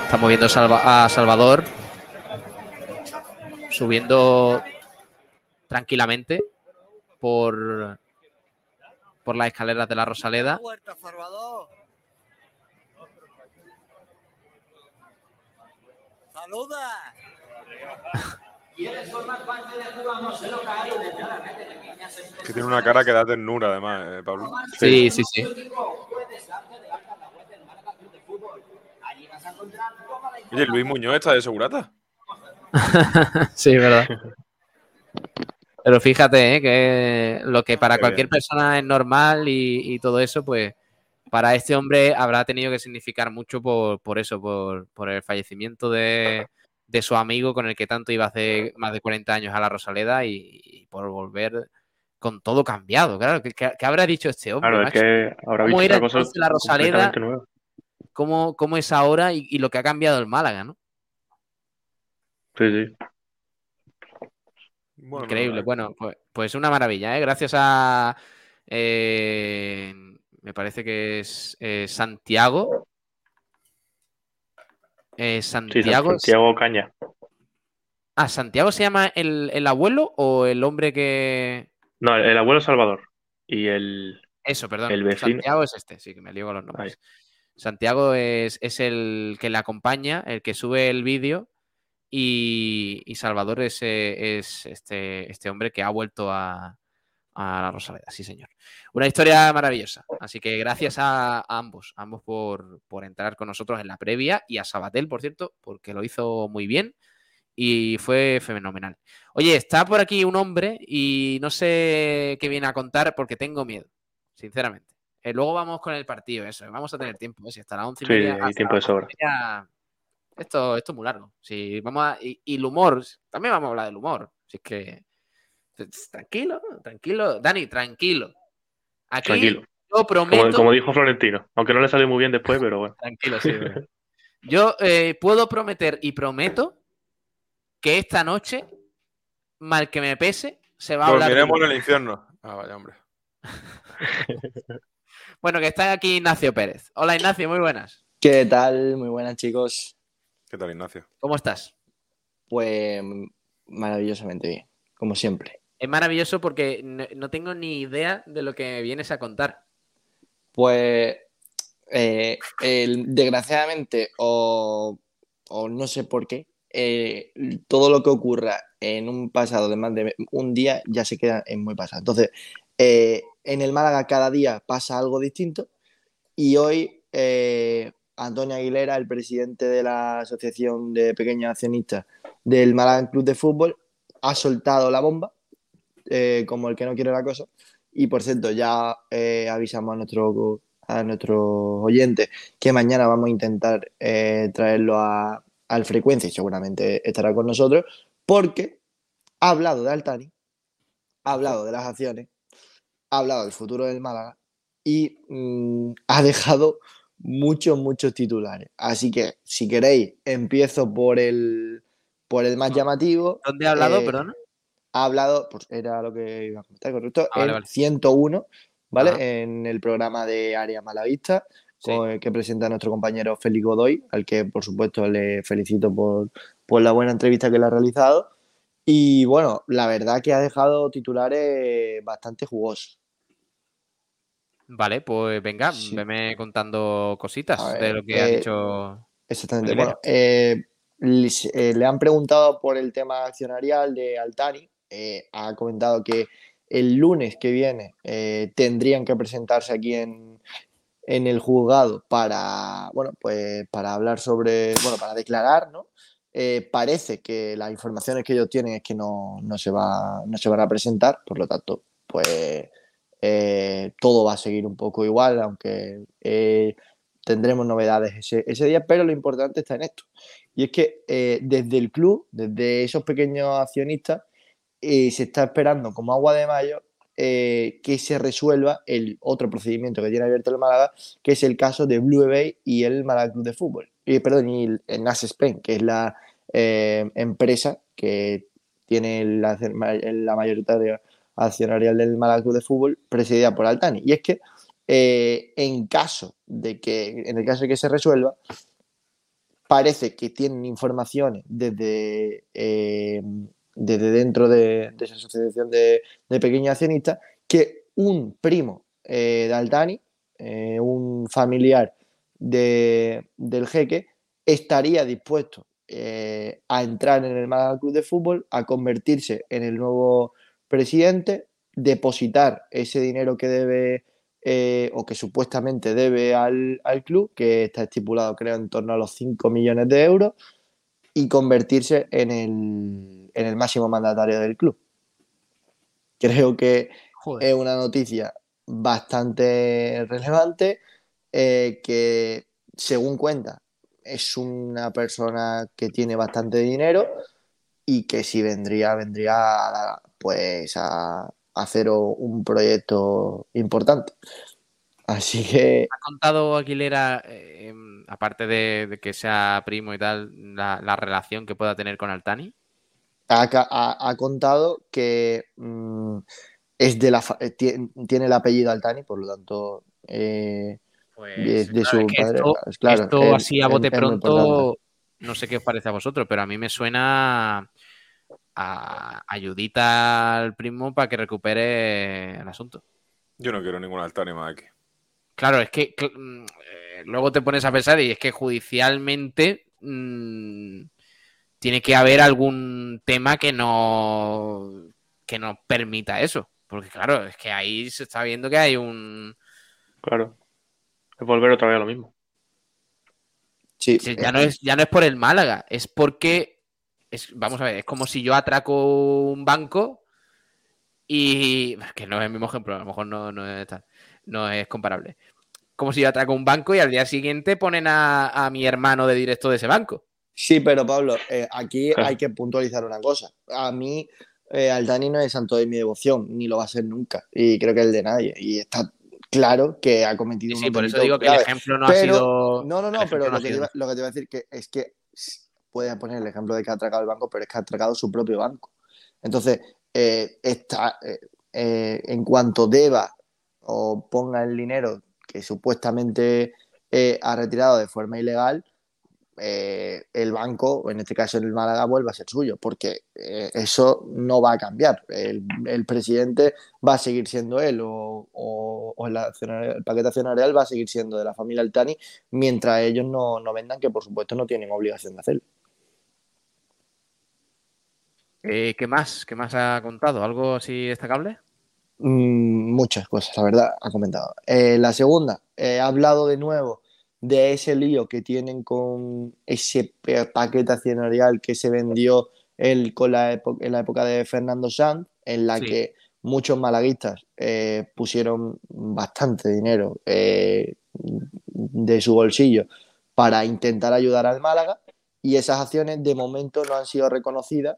Estamos viendo a Salvador subiendo tranquilamente por, por las escaleras de la Rosaleda. ¡Saluda! Que tiene una cara que da ternura, además, eh, Pablo. Sí, sí, sí. Oye, Luis Muñoz está de segurata. sí, verdad. Pero fíjate, ¿eh? que lo que para Qué cualquier bien. persona es normal y, y todo eso, pues para este hombre habrá tenido que significar mucho por, por eso, por, por el fallecimiento de, de su amigo con el que tanto iba hace más de 40 años a la Rosaleda y, y por volver con todo cambiado. Claro, ¿qué, qué- habrá dicho este hombre? Claro, es que habrá ¿Cómo visto era cosa la Rosaleda? ¿Cómo, cómo es ahora y, y lo que ha cambiado el Málaga, ¿no? Sí, sí. Bueno, Increíble. eh, Bueno, pues, pues una maravilla, ¿eh? Gracias a. eh, me parece que es eh, Santiago. Eh, Sí, Santiago. Santiago Caña. Ah, ¿Santiago se llama el, el abuelo o el hombre que. No, el abuelo Salvador. Y el. Eso, perdón. El vecino. Santiago es este, sí, que me lío con los nombres. Santiago es, es el que le acompaña, el que sube el vídeo. Y, y Salvador es, eh, es este, este hombre que ha vuelto a, a la Rosaleda, sí, señor. Una historia maravillosa. Así que gracias a, a ambos, a ambos por, por entrar con nosotros en la previa y a Sabatel, por cierto, porque lo hizo muy bien y fue fenomenal. Oye, está por aquí un hombre y no sé qué viene a contar porque tengo miedo, sinceramente. Eh, luego vamos con el partido, eso. Vamos a tener tiempo, ¿eh? si hasta las once y Sí, media. hay hasta tiempo de sobra. media, esto, esto es muy largo. Si vamos a, y, y el humor, también vamos a hablar del humor. Así que tranquilo, tranquilo. Dani, tranquilo. Aquí Tranquilo. yo prometo. Como, como dijo Florentino. Aunque no le salió muy bien después, pero bueno. Tranquilo, sí. Yo eh, puedo prometer y prometo que esta noche, mal que me pese, se va a hablar. Dormiremos en el infierno. Ah, vaya, hombre. Bueno, que está aquí Ignacio Pérez. Hola Ignacio, muy buenas. ¿Qué tal? Muy buenas, chicos. ¿Qué tal, Ignacio? ¿Cómo estás? Pues maravillosamente bien, como siempre. Es maravilloso porque no, tengo ni idea de lo que vienes a contar. Pues eh, desgraciadamente, o, no sé por qué, eh, todo lo que ocurra en un pasado de más de un día ya se queda en muy pasado. Entonces, eh, en el Málaga cada día pasa algo distinto y hoy Antonio Aguilera, el presidente de la Asociación de Pequeños Accionistas del Málaga Club de Fútbol, ha soltado la bomba, eh, como el que no quiere la cosa. Y por cierto, ya eh, avisamos a, nuestro, a nuestros oyentes que mañana vamos a intentar eh, traerlo a, al frecuencia y seguramente estará con nosotros, porque ha hablado de Altani, ha hablado de las acciones, ha hablado del futuro del Málaga y mm, ha dejado muchos, muchos titulares. Así que, si queréis, empiezo por el, por el más llamativo. ¿Dónde ha hablado, Eh, perdona? Ha hablado, pues era lo que iba a comentar, correcto, Ah, vale, en vale. 101, ¿vale? Ajá. En el programa de Área Malavista, Sí. que presenta nuestro compañero Félix Godoy, al que por supuesto le felicito por, por la buena entrevista que le ha realizado. Y bueno, la verdad que ha dejado titulares bastante jugosos. Vale, pues venga, Sí. veme contando cositas de lo que ha eh, dicho. Exactamente. Bueno, eh, le, eh, le han preguntado por el tema accionarial de Altani. Eh, ha comentado que el lunes que viene eh, tendrían que presentarse aquí en, en el juzgado para, bueno, pues para hablar sobre, bueno, para declarar, ¿no? Eh, parece que las informaciones que ellos tienen es que no, no se va, no se van a presentar, por lo tanto, pues todo va a seguir un poco igual, aunque tendremos novedades ese, ese día, pero lo importante está en esto. Y es que desde el club, desde esos pequeños accionistas, eh, se está esperando como agua de mayo eh, que se resuelva el otro procedimiento que tiene abierto el Málaga, que es el caso de Blue Bay y el Málaga Club de Fútbol. Y, perdón, y el, el NAS Spain, que es la eh, empresa que tiene la, la mayoritaria accionarial del Málaga Club de Fútbol, presidida por Altani. Y es que eh, en caso de que, en el caso de que se resuelva, parece que tienen informaciones desde, eh, desde dentro de, esa asociación de, pequeños accionistas que un primo eh, de Altani, eh, un familiar de, del jeque, estaría dispuesto eh, a entrar en el Málaga Club de Fútbol, a convertirse en el nuevo presidente, depositar ese dinero que debe o que supuestamente debe al, al, club, que está estipulado creo en torno a los 5 millones de euros, y convertirse en el, en el máximo mandatario del club. Creo que Joder. es una noticia bastante relevante eh, que, según cuenta, es una persona que tiene bastante dinero y que si vendría, vendría a, pues a hacer un proyecto importante. Así que ¿Ha contado Aguilera, eh, em, aparte de, de que sea primo y tal, la, la relación que pueda tener con Altani? ha, ca- ha- ha contado que mm, es de la fa- eh, tie- tiene el apellido Altani, por lo tanto eh, Pues, es de claro, su es que padre. esto, es claro, esto es- así a bote pronto, no sé qué os parece a vosotros, pero a mí me suena a ayudita al primo para que recupere el asunto. Yo no quiero ningún Altani más aquí. Claro, es que cl- mm, eh, luego te pones a pensar y es que judicialmente mm, tiene que haber algún tema que no que no permita eso. Porque claro, es que ahí se está viendo que hay un... Claro. Es volver otra vez a lo mismo. Sí, Sí, ya no es, ya no es por el Málaga, es porque es, vamos a ver, es como si yo atraco un banco y que no es el mismo ejemplo, a lo mejor no, no es tal, no es comparable. Como si yo atraco un banco y al día siguiente ponen a, a mi hermano de directo de ese banco. Sí, pero Pablo, eh, aquí Claro. hay que puntualizar una cosa. A mí, eh, Altani no es santo de mi devoción, ni lo va a ser nunca. Y creo que el de nadie. Y está claro que ha cometido Sí, un sí, por eso digo que el ejemplo no ha Pero- sido. No, no, no, pero no ha lo que, te iba, lo que te iba a decir que es que puedes poner el ejemplo de que ha atracado el banco, pero es que ha atracado su propio banco. Entonces, eh, está, eh, eh, en cuanto deba o ponga el dinero que supuestamente eh, ha retirado de forma ilegal, eh, el banco, en este caso el Málaga, vuelve a ser suyo, porque eh, eso no va a cambiar. El, el presidente va a seguir siendo él, o, o- el, paquete accionarial va a seguir siendo de la familia Altani, mientras ellos no, no vendan, que por supuesto no tienen obligación de hacerlo. ¿Qué más? ¿Qué más ha contado? ¿Algo así destacable? Mm, muchas cosas, la verdad, ha comentado. Eh, la segunda, eh, ha hablado de nuevo de ese lío que tienen con ese paquete accionarial que se vendió él con la en la época de Fernando Sanz, en la Sí. que muchos malaguistas eh, pusieron bastante dinero eh, de su bolsillo para intentar ayudar al Málaga y esas acciones de momento no han sido reconocidas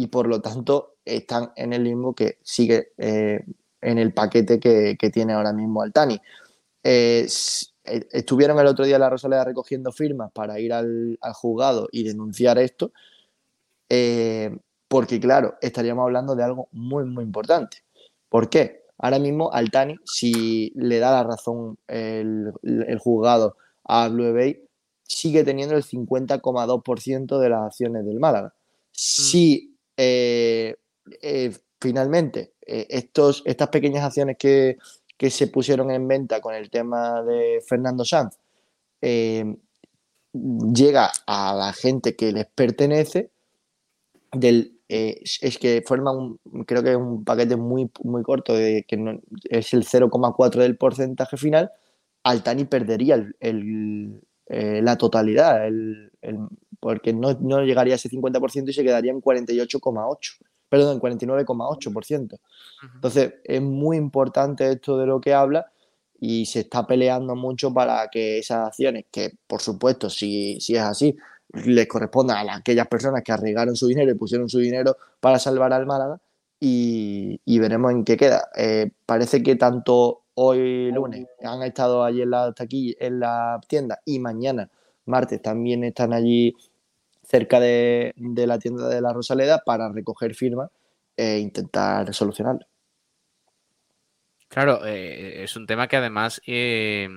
y por lo tanto están en el limbo que sigue eh, en el paquete que, que tiene ahora mismo Altani. Eh, eh, estuvieron el otro día en la Rosaleda recogiendo firmas para ir al, al juzgado y denunciar esto, eh, porque claro, estaríamos hablando de algo muy, muy importante. ¿Por qué? Ahora mismo Altani, si le da la razón el, el juzgado a Blue Bay, sigue teniendo el 50,2% de las acciones del Málaga. Si eh, eh, finalmente eh, estos, estas pequeñas acciones que, que se pusieron en venta con el tema de Fernando Sanz llega a la gente que les pertenece, del, es- que forma un, creo que es un paquete muy, muy corto, de, que no- es el 0,4 del porcentaje final, Altani perdería el- la totalidad, el- porque no, no llegaría a ese 50% y se quedaría en 48,8, perdón, en 49,8%. Entonces, es muy importante esto de lo que habla y se está peleando mucho para que esas acciones, que por supuesto, si, si es así, les correspondan a las- aquellas personas que arriesgaron su dinero y pusieron su dinero para salvar al Málaga y, y veremos en qué queda. Eh, parece que tanto hoy lunes han estado allí en la taquilla, en la tienda y mañana, martes, también están allí cerca de, de la tienda de la Rosaleda para recoger firmas e intentar solucionarlo. Claro, eh, es un tema que además eh,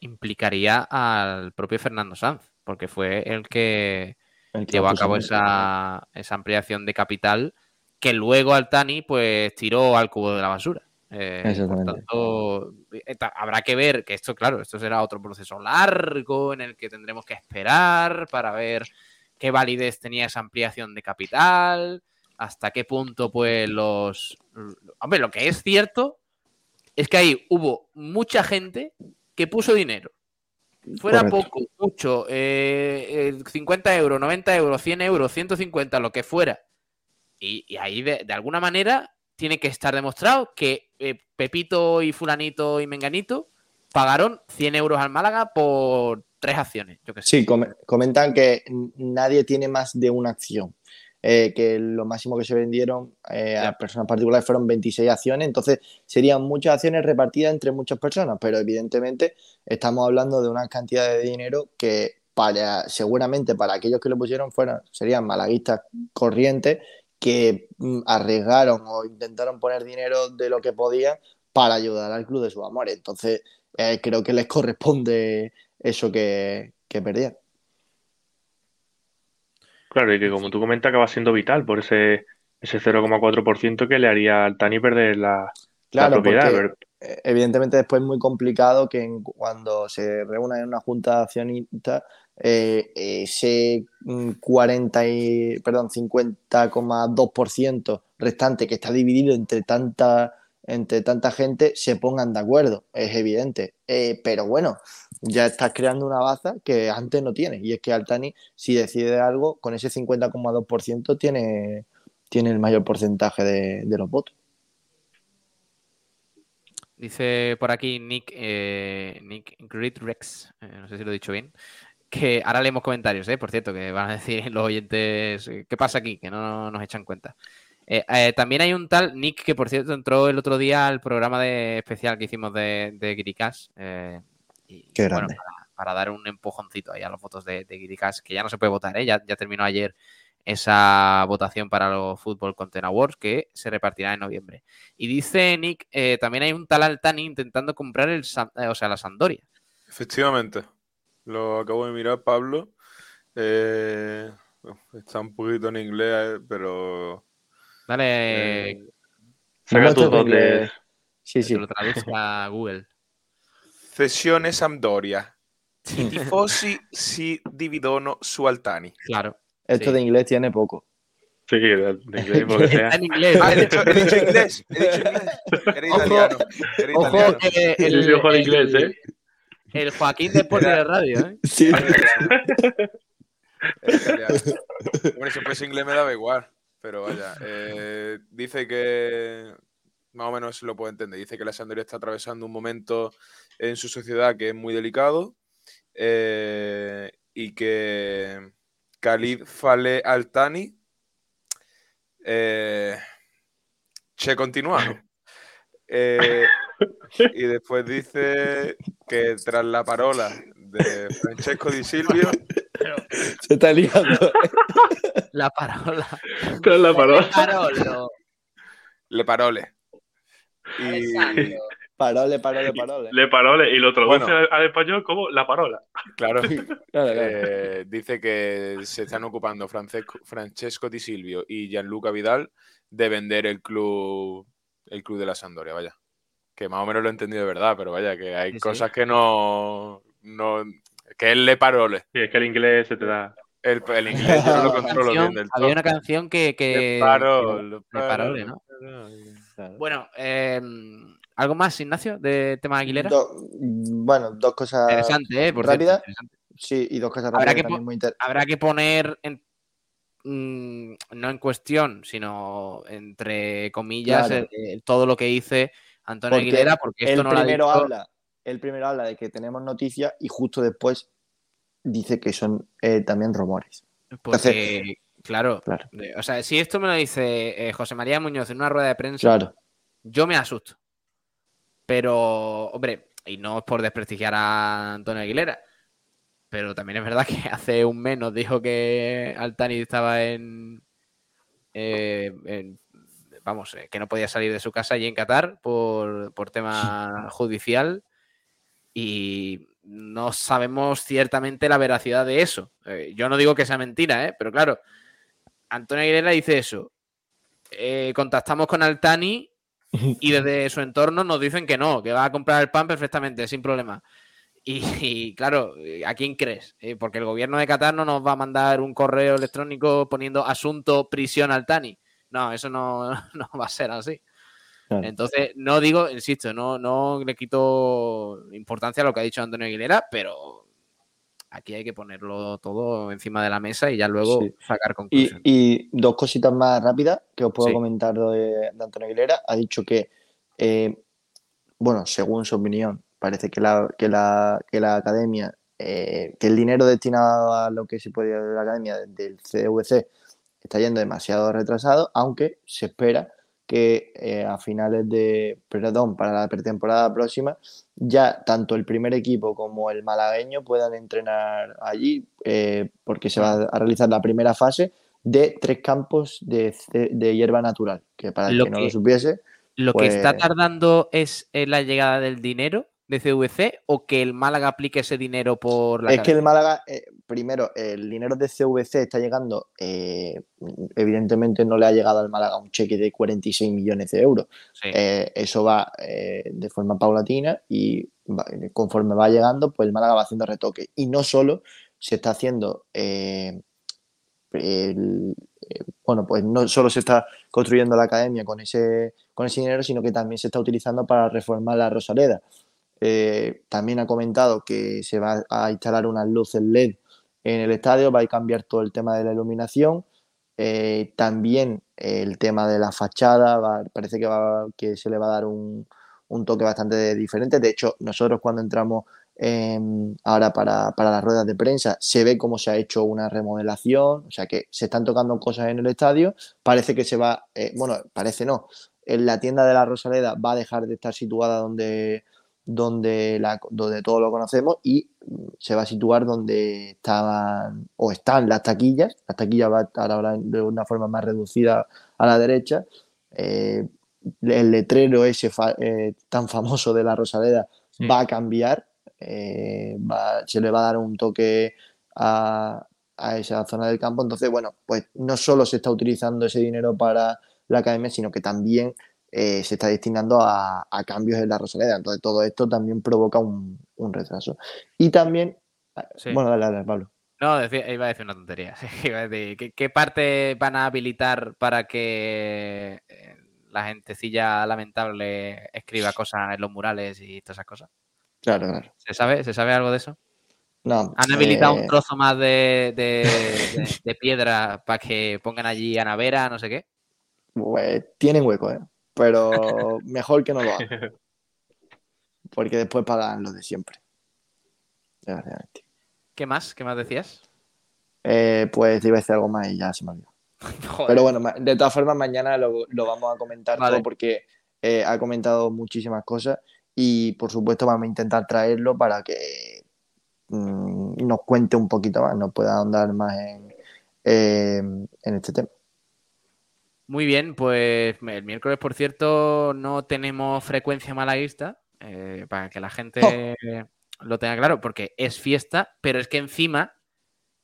implicaría al propio Fernando Sanz, porque fue el que El que llevó a cabo esa, esa ampliación de capital que luego Altani pues tiró al cubo de la basura. Eh, por Exactamente. tanto, eh, ta- habrá que ver que esto, claro, esto será otro proceso largo en el que tendremos que esperar para ver qué validez tenía esa ampliación de capital, hasta qué punto pues los... Hombre, lo que es cierto es que ahí hubo mucha gente que puso dinero. fuera Correcto. poco, mucho, eh, eh, 50 euros, 90 euros, 100 euros, 150, lo que fuera. Y, y ahí, de, de alguna manera, tiene que estar demostrado que eh, Pepito y Fulanito y Menganito pagaron 100 euros al Málaga por tres acciones. Yo que sé. Sí, come- comentan que nadie tiene más de una acción. Eh, que lo máximo que se vendieron eh, a personas particulares fueron 26 acciones, entonces serían muchas acciones repartidas entre muchas personas, pero evidentemente estamos hablando de una cantidad de dinero que para seguramente para aquellos que lo pusieron fueran, serían malaguistas corrientes que mm, arriesgaron o intentaron poner dinero de lo que podían para ayudar al club de sus amores. Entonces, eh, creo que les corresponde eso que, que perdían. Claro, y que como tú comentas, acaba siendo vital por ese, ese 0,4% que le haría al Tani perder la, la propiedad. porque Pero- eh, evidentemente después es muy complicado que en- cuando se reúnan en una junta de accionistas eh, ese mm, 40 y, perdón, 50,2% restante que está dividido entre tanta, entre tanta gente se pongan de acuerdo, es evidente. Eh, pero bueno, ya estás creando una baza que antes no tienes. Y es que Altani, si decide algo, con ese 50,2% tiene, tiene el mayor porcentaje de, de los votos. Dice por aquí Nick, eh, Nick Gridrex, eh, no sé si lo he dicho bien, que ahora leemos comentarios, por cierto, que van a decir los oyentes, ¿qué pasa aquí? Que no nos echan cuenta. Eh, eh, también hay un tal Nick que, por cierto, entró el otro día al programa de especial que hicimos de, de Guiricas, eh, y, Qué bueno, para, para dar un empujoncito ahí a las fotos de, de Guiricas, que ya no se puede votar, ¿eh? ya, ya terminó ayer esa votación para los Football Content Awards que se repartirá en noviembre. Y dice Nick, eh, también hay un tal Altani intentando comprar el, eh, o sea, la Sampdoria. Efectivamente. Lo acabo de mirar, Pablo. Eh, está un poquito en inglés, eh, pero Dale, Eh, Saca tus tu dotes. Sí, que sí. lo traduzca a Google. Cessione Sampdoria. I tifosi si dividono su Altani. Claro. Esto Sí. de inglés tiene poco. Sí, de, de inglés, porque sea. Está en inglés. Ah, he dicho, he dicho inglés. He dicho inglés. Era Ojo, italiano. Era Ojo, italiano. que el, al el- inglés, ¿eh? el Joaquín de Deporte de Radio, ¿eh? Sí. Hombre, si fuese inglés me daba igual. Pero vaya. eh, dice que. Más o menos lo puedo entender. Dice que la Sampdoria está atravesando un momento en su sociedad que es muy delicado. eh, y que Khalid Fale Altani. Eh, che continuano. Eh, y después dice que tras la parola de Francesco Di Silvio, Se está liando. La parola. Tras la parola. Parolo. le parole. Y Parole, parole, parole. Le parole y lo traduce Bueno. al, al español como la parola. claro, Claro, claro. eh, dice que se están ocupando Francesco, Francesco Di Silvio y Gianluca Vidal de vender el club, el club de la Sampdoria, vaya. Que más o menos lo he entendido de verdad, pero vaya, que hay Sí, sí. cosas que no, no. Que él le parole. Sí, es que el inglés se te da. El, el inglés yo no lo controlo bien del había una canción que. que Le parole, que- le parole, ¿no? Bueno, eh, ¿algo más, Ignacio, de tema de Aguilera? Do- bueno, dos cosas Interesante, ¿eh? Por cierto, rápidas. interesante. Sí, y dos cosas Habrá rápidas que muy inter- Habrá que poner en- mm, no en cuestión, sino entre comillas, Claro. eh, todo lo que dice Antonio Porque Aguilera, porque esto el no lo ha primero dicho- habla, el primero habla de que tenemos noticias y justo después dice que son eh, también rumores. Porque, claro, Claro. de- o sea, si esto me lo dice eh, José María Muñoz en una rueda de prensa, Claro, yo me asusto. Pero, hombre, y no es por desprestigiar a Antonio Aguilera, pero también es verdad que hace un mes nos dijo que Altani estaba en, eh, en- vamos, eh, que no podía salir de su casa allí en Qatar por, por tema judicial y no sabemos ciertamente la veracidad de eso. Eh, yo no digo que sea mentira, ¿eh? pero claro, Antonio Aguilera dice eso. Eh, contactamos con Altani y desde su entorno nos dicen que no, que va a comprar el pan perfectamente, sin problema. Y, y, claro, ¿a quién crees? Eh, porque el gobierno de Qatar no nos va a mandar un correo electrónico poniendo asunto prisión Altani. No, eso no, no va a ser así. Claro. Entonces, no digo, insisto, no, no le quito importancia a lo que ha dicho Antonio Aguilera, pero aquí hay que ponerlo todo encima de la mesa y ya luego Sí. sacar conclusiones. y dos cositas más rápidas que os puedo Sí. comentar de, de Antonio Aguilera. Ha dicho que, eh, bueno, según su opinión, parece que la, que la, que la academia, eh, que el dinero destinado a lo que se puede ir de la academia del CVC está yendo demasiado retrasado, aunque se espera que eh, a finales de, perdón, para la pretemporada próxima, ya tanto el primer equipo como el malagueño puedan entrenar allí, eh, porque se va a realizar la primera fase de tres campos de, de hierba natural, que para el Lo que no lo supiese, ¿Lo que está pues- tardando es la llegada del dinero de CVC o que el Málaga aplique ese dinero por la es que el? Málaga, eh, primero, el dinero de CVC está llegando, eh, evidentemente no le ha llegado al Málaga un cheque de 46 millones de euros. Sí. Eh, eso va de forma paulatina y va- conforme va llegando, pues el Málaga va haciendo retoques. Y no solo se está haciendo, el- bueno, pues no solo se está construyendo la academia con ese, con ese dinero, sino que también se está utilizando para reformar la Rosaleda. Eh, también ha comentado que se va a instalar unas luces LED en el estadio, va a cambiar todo el tema de la iluminación. Eh, también el tema de la fachada, parece que, va, que se le va a dar un, un toque bastante diferente. De hecho, nosotros cuando entramos ahora para, para las ruedas de prensa, se ve cómo se ha hecho una remodelación, o sea que se están tocando cosas en el estadio. Parece que se va, eh, bueno, parece no, en la tienda de la Rosaleda va a dejar de estar situada donde, donde, la, donde todos lo conocemos y mm, se va a situar donde estaban o están las taquillas. Las taquillas va a estar ahora de una forma más reducida a la derecha. Eh, el letrero ese fa- eh, tan famoso de la Rosaleda Sí. va a cambiar. eh, va- se le va a dar un toque a, a esa zona del campo. Entonces, bueno, pues no solo se está utilizando ese dinero para la academia, sino que también eh, se está destinando a, a cambios en la Rosaleda. Entonces, todo esto también provoca un, un retraso. Y también, Sí. bueno, dale, dale, Pablo. No, decía- iba a decir una tontería. Iba a decir, ¿qué, qué parte van a habilitar para que eh, la gentecilla lamentable escriba cosas en los murales y todas esas cosas? Claro, claro. ¿Se sabe, ¿Se sabe algo de eso? No, ¿Han habilitado eh, un trozo más de, de- de- de piedra para que pongan allí a Navera, no sé qué? Pues tienen hueco, ¿eh? Pero mejor que no lo hagan. Porque después pagan lo de siempre. Desgraciadamente. ¿Qué más? ¿Qué más decías? Eh, pues iba a decir algo más y ya se me olvidó. Pero bueno, de todas formas, mañana lo, lo vamos a comentar Vale. todo porque eh, ha comentado muchísimas cosas y por supuesto vamos a intentar traerlo para que mm, nos cuente un poquito más, nos pueda ahondar más en, eh, en este tema. Muy bien, pues el miércoles, por cierto, no tenemos frecuencia malaguista, eh, para que la gente lo tenga claro, porque es fiesta, pero es que encima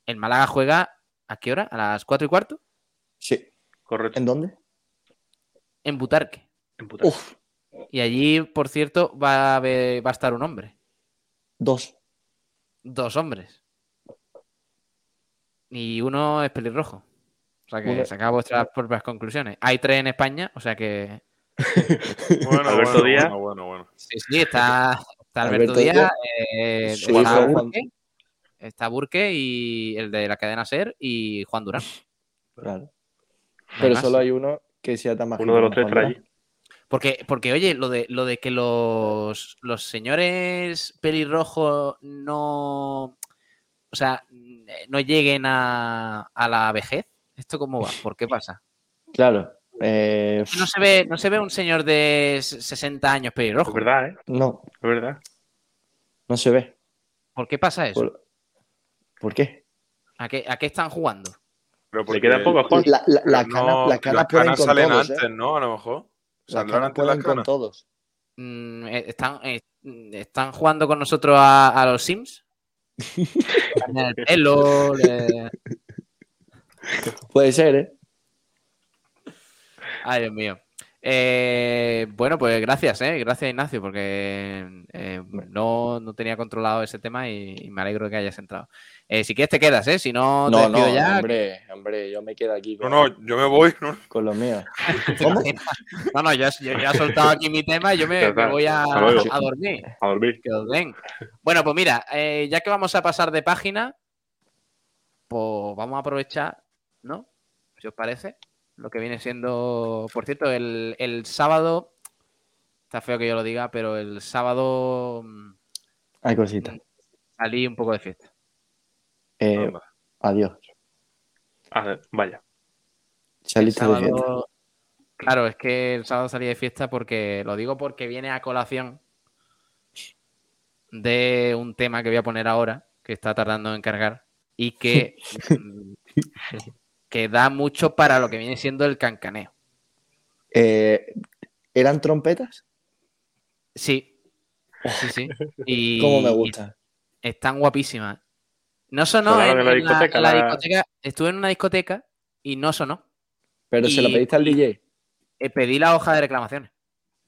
el Málaga juega ¿a qué hora? ¿A las 4 y cuarto? Sí. Correcto. ¿En dónde? En Butarque. En. Uf, Y allí, por cierto, va a, haber- va a estar un hombre. dos. Dos hombres. Y uno es pelirrojo. O sea que Uno- saca vuestras propias conclusiones. Hay tres en España, o sea que Bueno, Alberto bueno, Díaz. bueno, bueno, bueno. Sí, sí, está, está Alberto, Alberto Díaz, Díaz, eh, está, Burke, está Burke y el de la cadena Ser y Juan Durán. Claro. Pero más. solo hay uno que sea tan más Uno de los tres trae allí. Porque, porque, oye, lo de, lo de que los, los señores pelirrojos no. O sea, no lleguen a, a la vejez. ¿Esto cómo va? ¿Por qué pasa? Claro. eh, No se ve, no se ve un señor de 60 años pelirrojo. Es verdad, ¿eh? no, Es verdad. no se ve. ¿Por qué pasa eso? ¿Por, ¿por qué? ¿A qué, ¿A qué están jugando? Pero Le queda poco a Juan. La- la- pero las canas, las canas pueden con salen todos, antes, ¿eh? ¿no? A lo mejor. Saldrán canas antes las pueden con canas. todos. Mm, eh, están, eh, están jugando con nosotros a, a los Sims. El pelo. le- Puede ser, ¿eh? Ay, Dios mío. Eh, bueno, pues gracias, ¿eh? Gracias, Ignacio, porque eh, no, no tenía controlado ese tema y, y me alegro de que hayas entrado. Eh, si quieres te quedas, ¿eh? Si no, te No, despido no, ya. hombre, hombre, yo me quedo aquí No, con, no, yo me voy. ¿no? con los míos. ¿Te imaginas? No, no, yo, he soltado aquí mi tema y yo me, voy a dormir. A dormir. Que os den. Bueno, pues mira, eh, ya que vamos a pasar de página, pues vamos a aprovechar, ¿no? Si os parece, lo que viene siendo, por cierto, el, el sábado, está feo que yo lo diga, pero el sábado mm, Hay cositas. salí un poco de fiesta. Eh, adiós. A ver, vaya. Saliste de fiesta. sábado, claro, es que el sábado salí de fiesta porque, lo digo porque viene a colación de un tema que voy a poner ahora, que está tardando en cargar, y que, mm, que da mucho para lo que viene siendo el cancaneo. Eh, ¿Eran trompetas? Sí, sí, sí. Y, Como me gusta. y están guapísimas. No sonó en, en la en discoteca, en la la- discoteca. Estuve en una discoteca y no sonó. Pero se lo pediste al DJ. Eh, pedí la hoja de reclamaciones.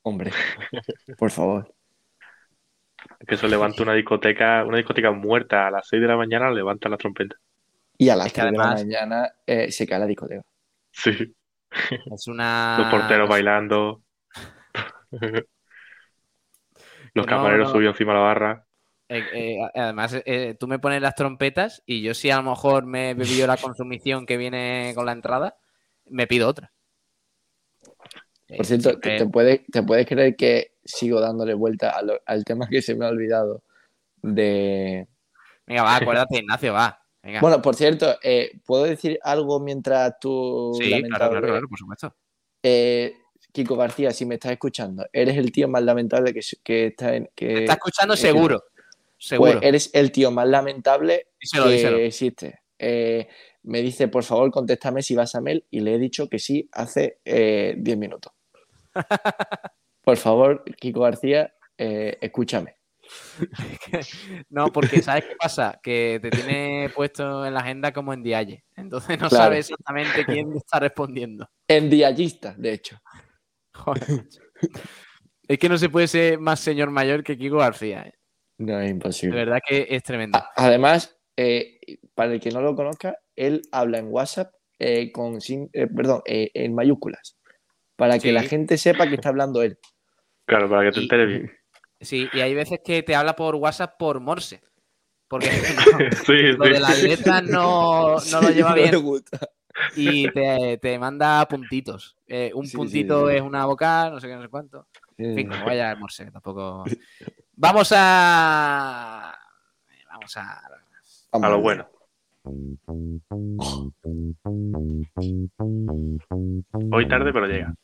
Hombre, por favor. Que eso levanta una discoteca, una discoteca muerta a las 6 de la mañana, levanta la trompeta. Y a las Es que 3 de la además- mañana eh, se cae la discoteca. Sí. Es una. Los porteros bailando. Los camareros no. subidos encima de la barra. Eh, eh, además, eh, tú me pones las trompetas y yo si a lo mejor me he bebido la consumición que viene con la entrada, me pido otra. Por cierto, ¿te, te puedes, ¿te puedes creer que sigo dándole vuelta a lo- al tema que se me ha olvidado? De. Venga, va, acuérdate, Ignacio, va. Venga. Bueno, por cierto, eh, ¿puedo decir algo mientras tú. sí, claro, claro, claro, por supuesto. Eh, Kiko García, si me estás escuchando, eres el tío más lamentable que, que está en. Que, Te está escuchando eh, seguro. Pues Seguro. eres el tío más lamentable Díselo, que díselo. existe. Eh, me dice, por favor, contéstame si vas a Mel y le he dicho que sí hace eh, 10 minutos. por favor, Kiko García, eh, escúchame. No, porque ¿sabes qué pasa? Que te tiene puesto en la agenda como en Dialle. Entonces no Claro. sabes exactamente quién está respondiendo. En diallista, de hecho. Joder. Es que no se puede ser más señor mayor que Kiko García. ¿eh? No es De imposible. verdad que es tremendo. Además, eh, para el que no lo conozca, él habla en WhatsApp eh, con sin- eh, perdón, eh, en mayúsculas. Para que Sí. la gente sepa que está hablando él. Claro, para que te enteres bien. Sí, y hay veces que te habla por WhatsApp por Morse. Porque Sí, lo de sí. las letras no, no lo lleva No le bien y te, te manda puntitos. Eh, un puntito sí. es una vocal, no sé qué, no sé cuánto. En fin, vaya el Morse, que tampoco. Vamos a. Vamos a. A lo ver. Hoy tarde, pero llega.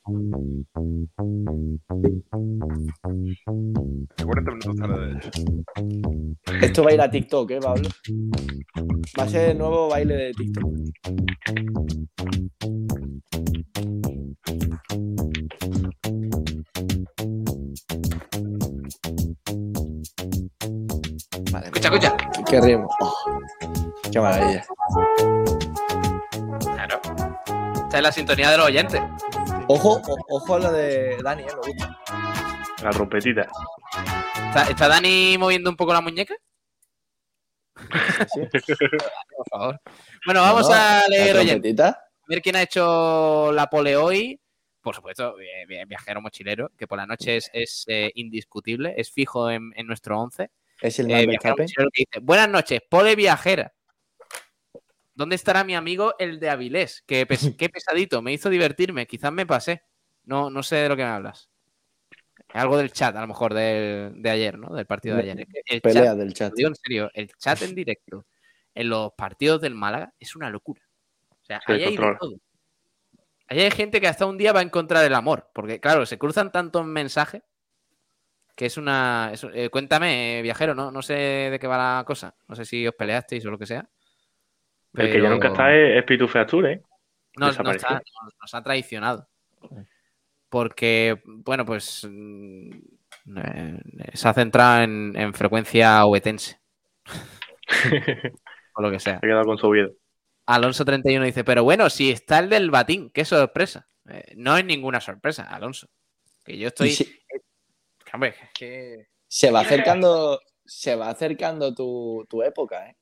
40 minutos tarde, de hecho. Esto va a ir a TikTok, ¿eh, Pablo? Va a ser el nuevo baile de TikTok. Vale, Escucha, escucha. Qué ritmo. Qué maravilla. Claro. Esta es la sintonía de los oyentes. Ojo, o- ojo a lo de Dani, ¿eh? Me gusta. La trompetita. ¿Está, está Dani moviendo un poco la muñeca? Sí. Por favor. Bueno, vamos No, a la leer oyentes. A ver quién ha hecho la pole hoy. Por supuesto, vi- vi- viajero mochilero, que por la noche es, es, eh, indiscutible, es fijo en, en nuestro 11. Es el Eh, viajero mochilero que dice, Buenas noches, pole viajera. ¿Dónde estará mi amigo el de Avilés? Qué, pes- qué pesadito, me hizo divertirme, quizás me pasé. No, no sé de lo que me hablas. Algo del chat, a lo mejor, del- de ayer, ¿no? Del partido de ayer. El Pelea chat, del chat. digo en serio, el chat en directo en los partidos del Málaga es una locura. O sea, Se ahí hay de todo. Ahí hay gente que hasta un día va a encontrar el amor, porque claro, se cruzan tantos mensajes que es una... es- eh, cuéntame, eh, viajero, ¿no? no sé de qué va la cosa. No sé si os peleasteis o lo que sea. El que ya nunca está es, es ¿eh? Nos, nos ha, nos- nos ha traicionado. Porque, bueno, pues mm, eh, se ha centrado en, en frecuencia obetense, o lo que sea. Se ha quedado con su Oviedo. Alonso 31 dice, pero bueno, si está el del batín, qué sorpresa. Eh, no es ninguna sorpresa, Alonso. Que yo estoy... Se, eh, hombre, es que... se va acercando, se va acercando tu, tu época, ¿eh?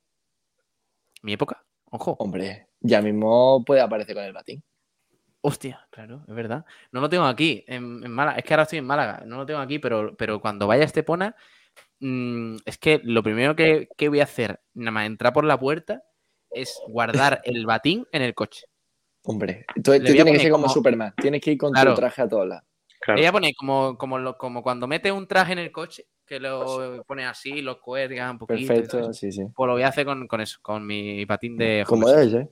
Mi época, ojo. Hombre, ya mismo puede aparecer con el batín. Hostia, claro, es verdad. No lo tengo aquí, en, en Málaga. Es que ahora estoy en Málaga, no lo tengo aquí, pero, pero cuando vaya a Estepona, mm, es que lo primero que, que voy a hacer, nada más entrar por la puerta, es guardar el batín en el coche. Hombre, tú, tienes que ser como, como- Superman. Tienes que ir con Claro. tu traje a todos lados. Claro. Le voy a poner como, como, lo- como cuando metes un traje en el coche, que lo pones así, lo cuelgas un poquito. Perfecto, sí, sí. Pues lo voy a hacer con, con eso, con mi patín de Como debe ser.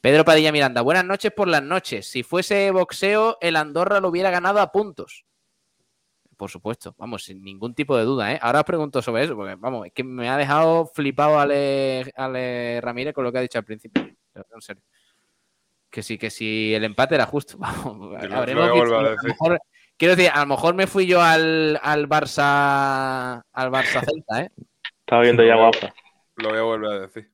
Pedro Padilla Miranda, buenas noches por las noches. Si fuese boxeo, el Andorra lo hubiera ganado a puntos. Por supuesto, vamos, sin ningún tipo de duda, ¿eh? Ahora os pregunto sobre eso, porque vamos, es que me ha dejado flipado Ale, Ale Ramírez con lo que ha dicho al principio. Pero, En serio. Que sí, que si el empate era justo. Vamos, habremos visto- volver a a lo decir. mejor- quiero decir, a lo mejor me fui yo al, al Barça al Barça Celta, ¿eh? Estaba viendo ya guapa. Lo voy a volver a decir.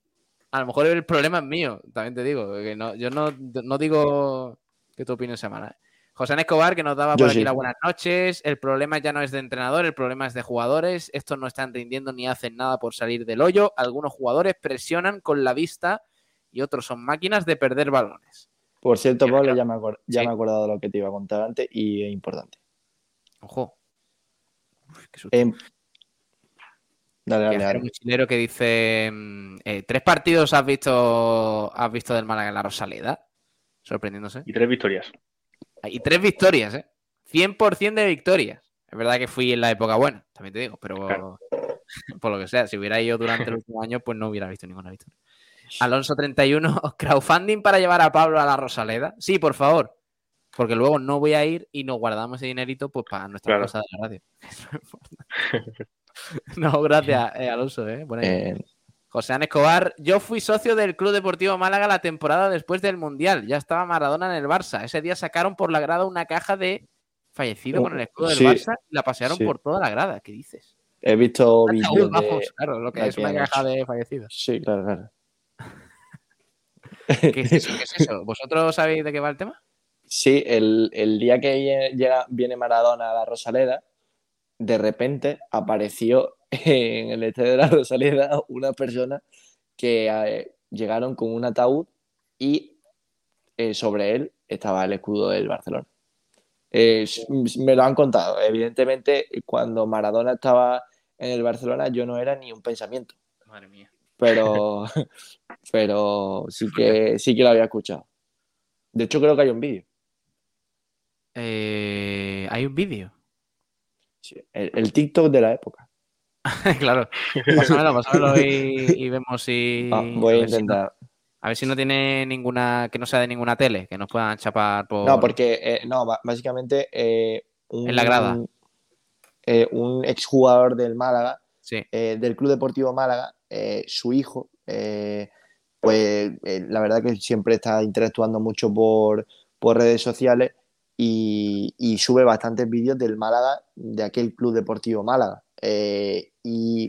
A lo mejor el problema es mío, también te digo. Que no, yo no, no digo que tu opinión sea mala. ¿eh? José Escobar, que nos daba Yo por aquí sí. las buenas noches. El problema ya no es de entrenador, el problema es de jugadores. Estos no están rindiendo ni hacen nada por salir del hoyo. Algunos jugadores presionan con la vista y otros son máquinas de perder balones. Por cierto, Pablo, ya me, acor- ya Sí. me he acordado de lo que te iba a contar antes y es importante. Ojo. Uf, qué susto. Em, Dale, dale, dale. mochilero que dice: mm, eh, ¿Tres partidos has visto, has visto del Málaga en la Rosaleda? Sorprendiéndose. Y tres victorias. Y tres victorias, ¿eh? 100% de victorias. Es verdad que fui en la época buena, también te digo, pero Claro. por lo que sea, si hubiera ido durante el último año, pues no hubiera visto ninguna victoria. Alonso 31, crowdfunding para llevar a Pablo a la Rosaleda. Sí, por favor. Porque luego no voy a ir y nos guardamos ese dinerito pues para nuestra Claro. cosa de la radio. no, gracias, eh, Alonso, ¿eh? Buena. Eh, José Ana Escobar, yo fui socio del Club Deportivo Málaga la temporada después del Mundial. Ya estaba Maradona en el Barça. Ese día sacaron por la grada una caja de fallecido con el escudo del Sí, Barça y la pasearon sí. por toda la grada. ¿Qué dices? he visto vídeos de... claro, lo que de es una caja de fallecidos. Sí, claro, claro. ¿Qué es eso? ¿Qué es eso? ¿Vosotros sabéis de qué va el tema? Sí, el, el día que viene, llega, viene Maradona a la Rosaleda, de repente apareció en el estadio de la Rosaleda una persona que eh, llegaron con un ataúd y eh, sobre él estaba el escudo del Barcelona. Eh, me lo han contado. Evidentemente, cuando Maradona estaba en el Barcelona, yo no era ni un pensamiento, Madre mía. Pero, pero sí, que, sí que lo había escuchado. De hecho, creo que hay un vídeo. Eh, Hay un vídeo. Sí, el, el TikTok de la época. claro. Pásamelo, pásamelo y, y vemos si. Ah, voy a ver si no- intentar. a ver si no tiene ninguna. Que no sea de ninguna tele, que nos puedan chapar por. No, porque eh, no, básicamente eh, un, En la grada. eh, un exjugador del Málaga, Sí. del Club Deportivo Málaga, eh, su hijo, eh, pues eh, la verdad que siempre está interactuando mucho por, por redes sociales y, y sube bastantes vídeos del Málaga, de aquel Club Deportivo Málaga. Y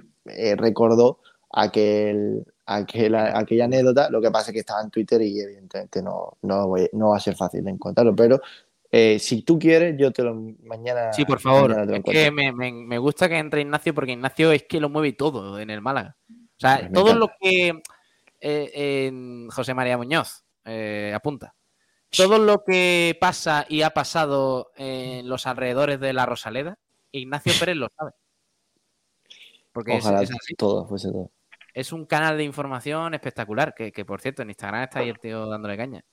recordó aquel, aquel- aquella anécdota, lo que pasa es que estaba en Twitter y evidentemente no, no, voy- no va a ser fácil de encontrarlo, pero eh, si tú quieres, yo te lo mañana. Sí, por favor. mañana Es que me, me- me gusta que entre Ignacio porque Ignacio es que lo mueve todo en el Málaga. O sea, Pues me todo encanta. lo que eh, José María Muñoz eh, apunta. Todo lo que pasa y ha pasado en los alrededores de la Rosaleda, Ignacio Pérez lo sabe. Porque es- Ojalá es así. todo fuese todo. es un canal de información espectacular, que, que, por cierto en Instagram está ahí el tío dándole caña.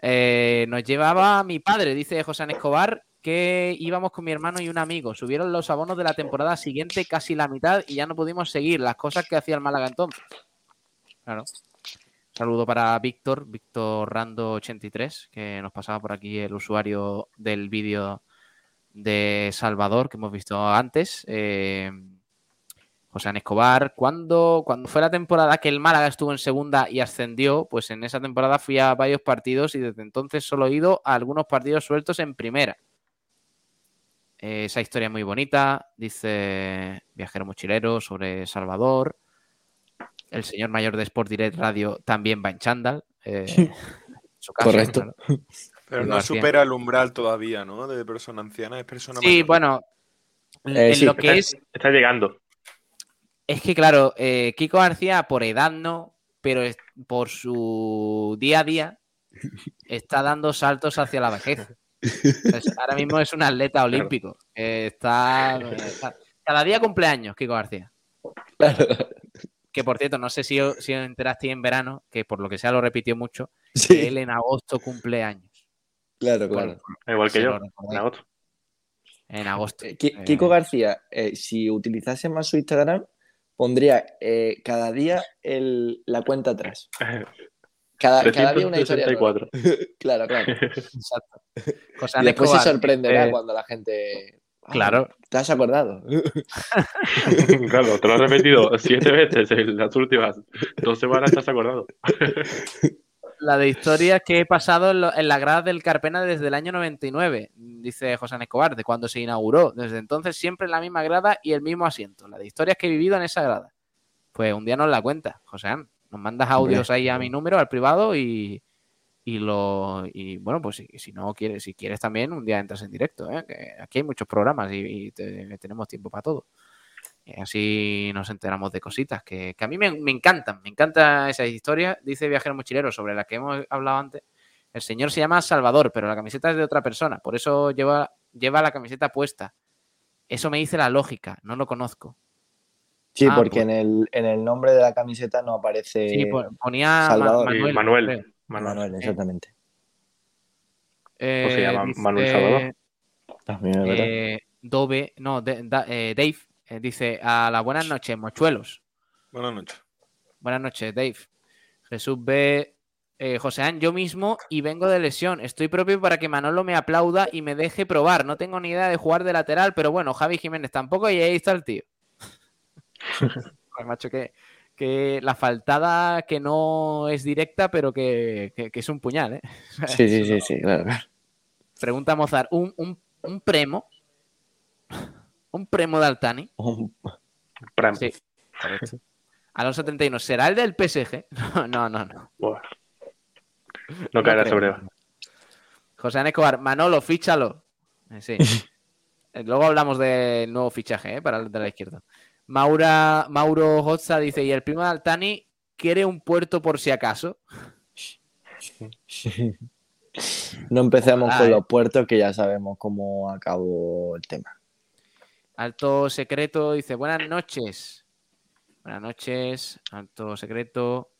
Eh, nos llevaba mi padre, dice José Escobar, que íbamos con mi hermano y un amigo. Subieron los abonos de la temporada siguiente casi la mitad y ya no pudimos seguir las cosas que hacía el Málaga entonces. Claro. Saludo para Víctor, Víctor Rando83, que nos pasaba por aquí el usuario del vídeo de Salvador que hemos visto antes. Eh, José cuando, cuando fue la temporada que el Málaga estuvo en segunda y ascendió, pues en esa temporada fui a varios partidos y desde entonces solo he ido a algunos partidos sueltos en primera. Eh, esa historia es muy bonita, dice Viajero Mochilero sobre Salvador. El señor mayor de Sport Direct Radio también va en chándal. eh, en su caso, Correcto. claro. Pero no supera el umbral todavía, ¿no? De persona anciana, es persona Sí, mayor. bueno, en Eh, sí. lo que es, Está llegando. es que claro, eh, Kiko García por edad no, pero es- por su día a día está dando saltos hacia la vejez. Pues ahora mismo es un atleta olímpico. eh, está, está- cada día cumpleaños, Kiko García. Claro. Que por cierto, no sé si, os- si os enterasteis en verano, que por lo que sea lo repitió mucho, que Sí, él en agosto cumpleaños. claro, claro. Igual que yo. En agosto. En agosto. Eh, Eh, Kiko García, eh, si utilizase más su Instagram, pondría eh, cada día el- la cuenta atrás. Cada, cada día una historia. nueva. 364. Claro, claro. Exacto. José Y Ángel después se sorprenderá dice- cuando la gente. "Ah, Claro, ¿Te has acordado? claro, te lo he repetido siete veces en las últimas dos semanas, te has acordado. la de historias que he pasado en, lo- en la grada del Carpena desde el año 99, dice José Escobar, de cuando se inauguró. Desde entonces siempre en la misma grada y el mismo asiento. La de historias que he vivido en esa grada. Pues un día nos la cuenta, José Ángel. Nos mandas audios ahí a mi número, al privado, y, y lo y bueno, pues si, si no quieres, si quieres también, un día entras en directo, ¿eh? que aquí hay muchos programas y, y te- tenemos tiempo para todo. Y así nos enteramos de cositas que, que a mí me, me encantan, me encantan esas historias, dice Viajero Mochilero, sobre las que hemos hablado antes. El señor se llama Salvador, pero la camiseta es de otra persona, por eso lleva, lleva la camiseta puesta. Eso me dice la lógica, no lo conozco. Sí, Ah, porque pues- en, el, en el nombre de la camiseta no aparece Sí, po- ponía Salvador. Manuel. Manuel. Manuel. Manuel, exactamente. Eh, ¿O se llama dice, Manuel Salvador? También es verdad. eh, Dove, no, de- da- eh, Dave, eh, dice a las buenas noches, mochuelos. Buenas noches. Buenas noches, Dave. Jesús B. eh, José Án, yo mismo y vengo de lesión. Estoy propio para que Manolo me aplauda y me deje probar. No tengo ni idea de jugar de lateral, pero bueno, Javi Jiménez tampoco y ahí está el tío. Pues, macho, que, que la faltada que no es directa, pero que, que- que es un puñal, ¿eh? Sí, sí, sí, sí, claro. Pregunta Mozart, ¿un, un, un premo? ¿Un premo de Altani? Pram. Sí, correcto. Alonso 71, ¿será el del PSG? No, no, no. Buah. No caerá sobre. José Ana Escobar, Manolo, fíchalo. Eh, Sí. Eh, Luego hablamos del nuevo fichaje ¿eh? para el de la izquierda. Maura, Mauro Hotza dice, ¿y el primo de Altani quiere un puerto por si acaso? No empecemos con los puertos que ya sabemos cómo acabó el tema. Alto Secreto dice, buenas noches. Buenas noches, Alto Secreto.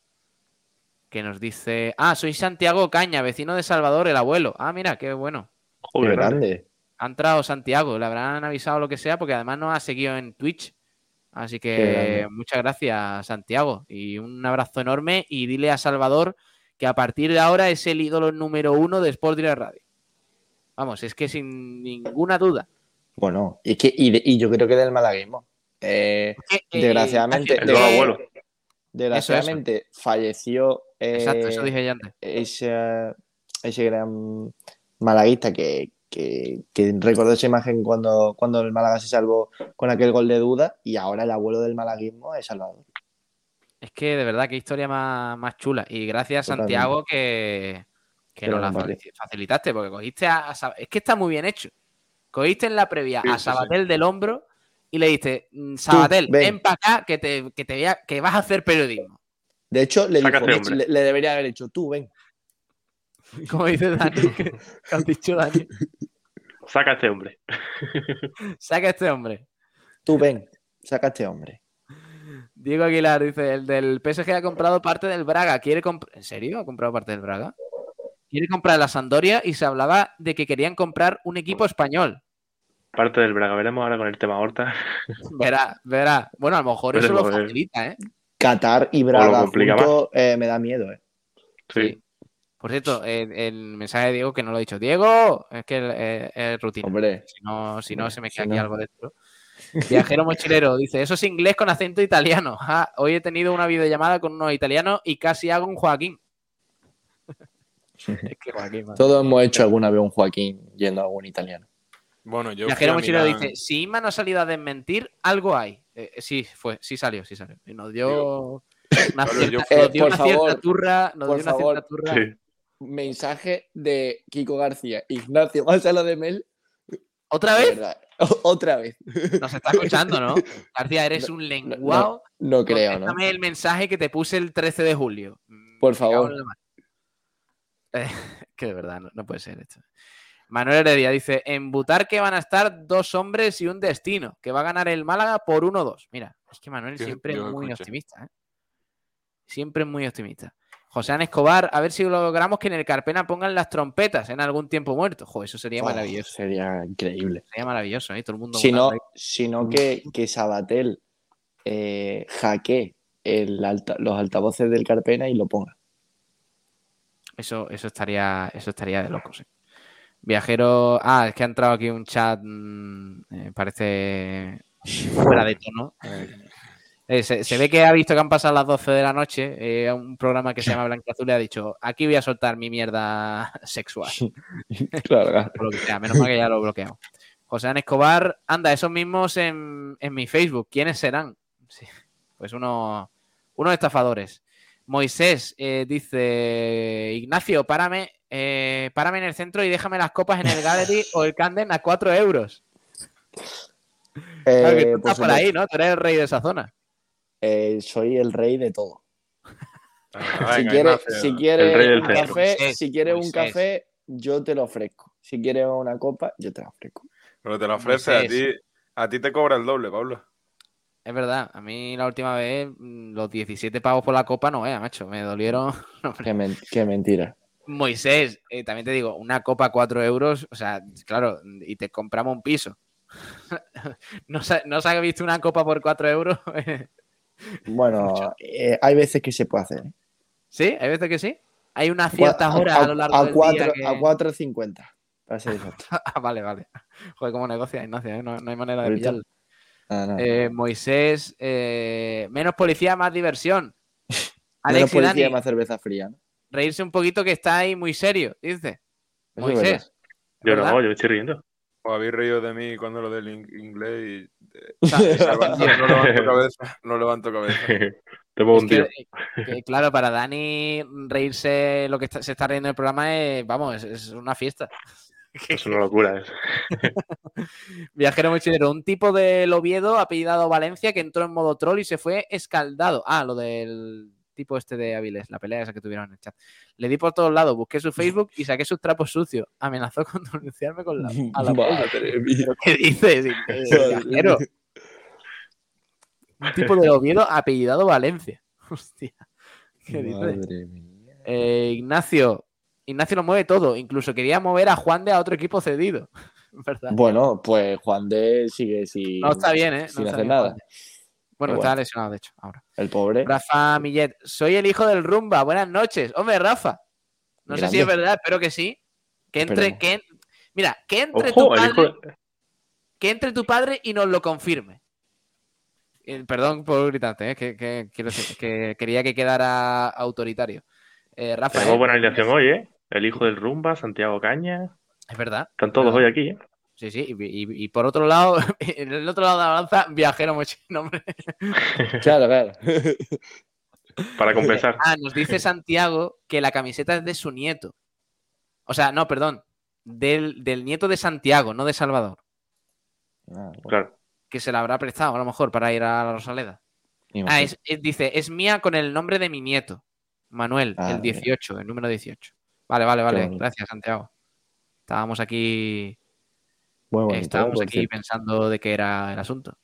Que nos dice, ah, soy Santiago Caña, vecino de Salvador, el abuelo. Ah, mira, qué bueno. Qué Joder, grande. Ha entrado Santiago, le habrán avisado lo que sea, porque además nos ha seguido en Twitch. Así que muchas gracias, Santiago. Y un abrazo enorme. Y dile a Salvador que a partir de ahora es el ídolo número uno de Sport Direct Radio. Vamos, es que sin ninguna duda. Bueno, y, que, y, de- y yo creo que del malaguismo. Eh, eh, Desgraciadamente, de- abuelo. desgraciadamente falleció eh, Exacto, eso dije ya antes. ese, ese gran malaguista que, que, que recordó esa imagen cuando, cuando el Málaga se salvó con aquel gol de duda y ahora el abuelo del malaguismo es Salvador. Es que de verdad, qué historia más, más chula. Y gracias, Totalmente. Santiago, que, que nos la facilitaste, porque cogiste a, a Es que está muy bien hecho. Cogiste en la previa Sí, a sí, Sabatel del hombro y le diste, "Mm, Sabatel, ven". ven, para acá que te, que te vea, que vas a hacer periodismo. De hecho, le, dijo, hombre. le, le debería haber dicho, tú ven. Como dice Dani, que, que has dicho Dani. Saca a este hombre. Saca a este hombre. Tú ven, saca a este hombre. Diego Aguilar dice, el del PSG ha comprado parte del Braga. ¿Quiere ¿En serio ha comprado parte del Braga? Quiere comprar la Sandoria y se hablaba de que querían comprar un equipo español. Parte del Braga. Veremos ahora con el tema Horta. Verá, verá. Bueno, a lo mejor eso lo facilita, ¿eh? Qatar y Braga eh, me da miedo, ¿eh? Sí. Por cierto, el, el mensaje de Diego que no lo he dicho. Diego, es que el- el- es rutina. Hombre, Si no, si no Hombre, se me si queda aquí no. algo dentro. Viajero mochilero dice, eso es inglés con acento italiano. Ah, hoy he tenido una videollamada con unos italianos y casi hago un Joaquín. es que Joaquín, madre. todos hemos hecho alguna vez un Joaquín yendo a algún italiano. Bueno, yo. Viajero mochilero dice, si Inma no ha salido a desmentir, algo hay. Eh, sí, fue, sí salió, sí salió. Y nos dio Una cierta, yo- nos Eh, dio por una cierta favor, turra, nos por dio una favor. cierta turra. Sí. Mensaje de Kiko García. Ignacio, vas a lo de Mel. ¿Otra vez? Otra vez. Nos está escuchando, ¿no? García, eres un lenguao. No creo, ¿no? Contéstame el mensaje que te puse el 13 de julio. Mm, Por favor. Eh, que de verdad, no, no puede ser esto. Manuel Heredia dice, en Butarque van a estar dos hombres y un destino, que va a ganar el Málaga por 1-2. Mira, es que Manuel siempre es muy optimista. ¿eh? Siempre es muy optimista. José Án Escobar, a ver si logramos que en el Carpena pongan las trompetas en algún tiempo muerto. Jo, eso sería Oh, maravilloso. Sería increíble. Sería maravilloso, ¿eh? Todo el mundo Si no, sino que, que Sabatel eh, hackee el alta- los altavoces del Carpena y lo ponga. Eso, eso estaría, eso estaría de locos. ¿eh? Viajero. Ah, es que ha entrado aquí un chat. mm, eh, parece fuera de tono. Eh, se, se ve que ha visto que han pasado las 12 de la noche. eh, a un programa que se llama Blanquiazul y ha dicho: Aquí voy a soltar mi mierda sexual. Claro, lo que sea, menos mal que ya lo bloqueamos. José Án Escobar, anda, esos mismos en, en mi Facebook. ¿Quiénes serán? Sí, pues uno, unos estafadores. Moisés eh, dice: Ignacio, párame, párame en el centro y déjame las copas en el Gallery o el Canden a 4 euros. Claro que tú por estás por ahí, ¿no? Tú eres el rey de esa zona. Eh, soy el rey de todo. Venga, si quieres si quiere un café, Moisés, si quieres un café, yo te lo ofrezco. Si quieres una copa, yo te la ofrezco. Pero te lo ofrece a ti. A ti te cobra el doble, Pablo. Es verdad, a mí la última vez mm, los 17 pavos por la copa no vea, macho. Me dolieron. Qué, men- qué mentira. Moisés, eh, también te digo, una copa a 4 euros, o sea, claro, y te compramos un piso. ¿No se, no se ha visto una copa por 4 euros? Bueno, eh, hay veces que se puede hacer. ¿eh? sí, hay veces que sí. Hay unas ciertas A- horas a, lo largo a del cuatro- día que... A 4.50. Para ser exacto. Ah, vale, vale. Joder, cómo negocia Ignacio, ¿eh? no, no hay manera de pillarlo. Ah, no. Eh, Moisés, eh, menos policía, más diversión. Menos Alex y policía, Dani, más cerveza fría. ¿no? reírse un poquito que está ahí muy serio, dice. Moisés. Yo no, yo me estoy riendo. Os habéis reído de mí cuando lo del in- inglés y eh, no levanto cabeza. No levanto cabeza. Te pongo un tío. eh, que, claro, para Dani reírse lo que está- se está riendo en el programa es, vamos, es, es una fiesta. Es una locura. Es. Viajero mochilero, un tipo del Oviedo apellidado Valencia que entró en modo troll y se fue escaldado. Ah, lo del tipo este de Avilés, la pelea esa que tuvieron en el chat. Le di por todos lados, busqué su Facebook y saqué sus trapos sucios. Amenazó con denunciarme con la, a la polla. Madre mía. ¿Qué dices? Madre. Un tipo de Oviedo apellidado Valencia. Hostia. ¿Qué dices? Madre mía. Eh, Ignacio. Ignacio lo mueve todo. Incluso quería mover a Juan de a otro equipo cedido. ¿Verdad? Bueno, pues Juan de sigue sin, No está bien, ¿eh? No sin está hacer bien, nada. Juan de. Bueno, Pero está bueno. lesionado, de hecho, ahora. El pobre. Rafa Millet. Soy el hijo del Rumba. Buenas noches. Hombre, Rafa. No sé si es verdad, espero que sí. Que entre. Esperemos. Que, Mira, que entre tu Ojo, padre. que entre tu padre y nos lo confirme. Eh, Perdón por gritarte, ¿eh? que, que- quiero decir, que quería que quedara autoritario. Eh, Rafa, Tenemos ¿eh? buena alineación hoy, ¿eh? El hijo del Rumba, Santiago Caña. es verdad. Están todos Verdad. hoy aquí, ¿eh? Sí, sí. Y, y- y por otro lado, en el otro lado de la balanza, viajero mochino, hombre. Claro, claro. Para compensar. Ah, nos dice Santiago que la camiseta es de su nieto. O sea, no, perdón. Del, del nieto de Santiago, no de Salvador. Ah, bueno, Claro. Que se la habrá prestado a lo mejor para ir a la Rosaleda. Ah, más. es- es- dice, es mía con el nombre de mi nieto, Manuel, Ah, el bien. 18, el número 18. Vale, vale, vale. Gracias, Santiago. Estábamos aquí, Muy bonito, estábamos por aquí cierto. pensando de qué era el asunto.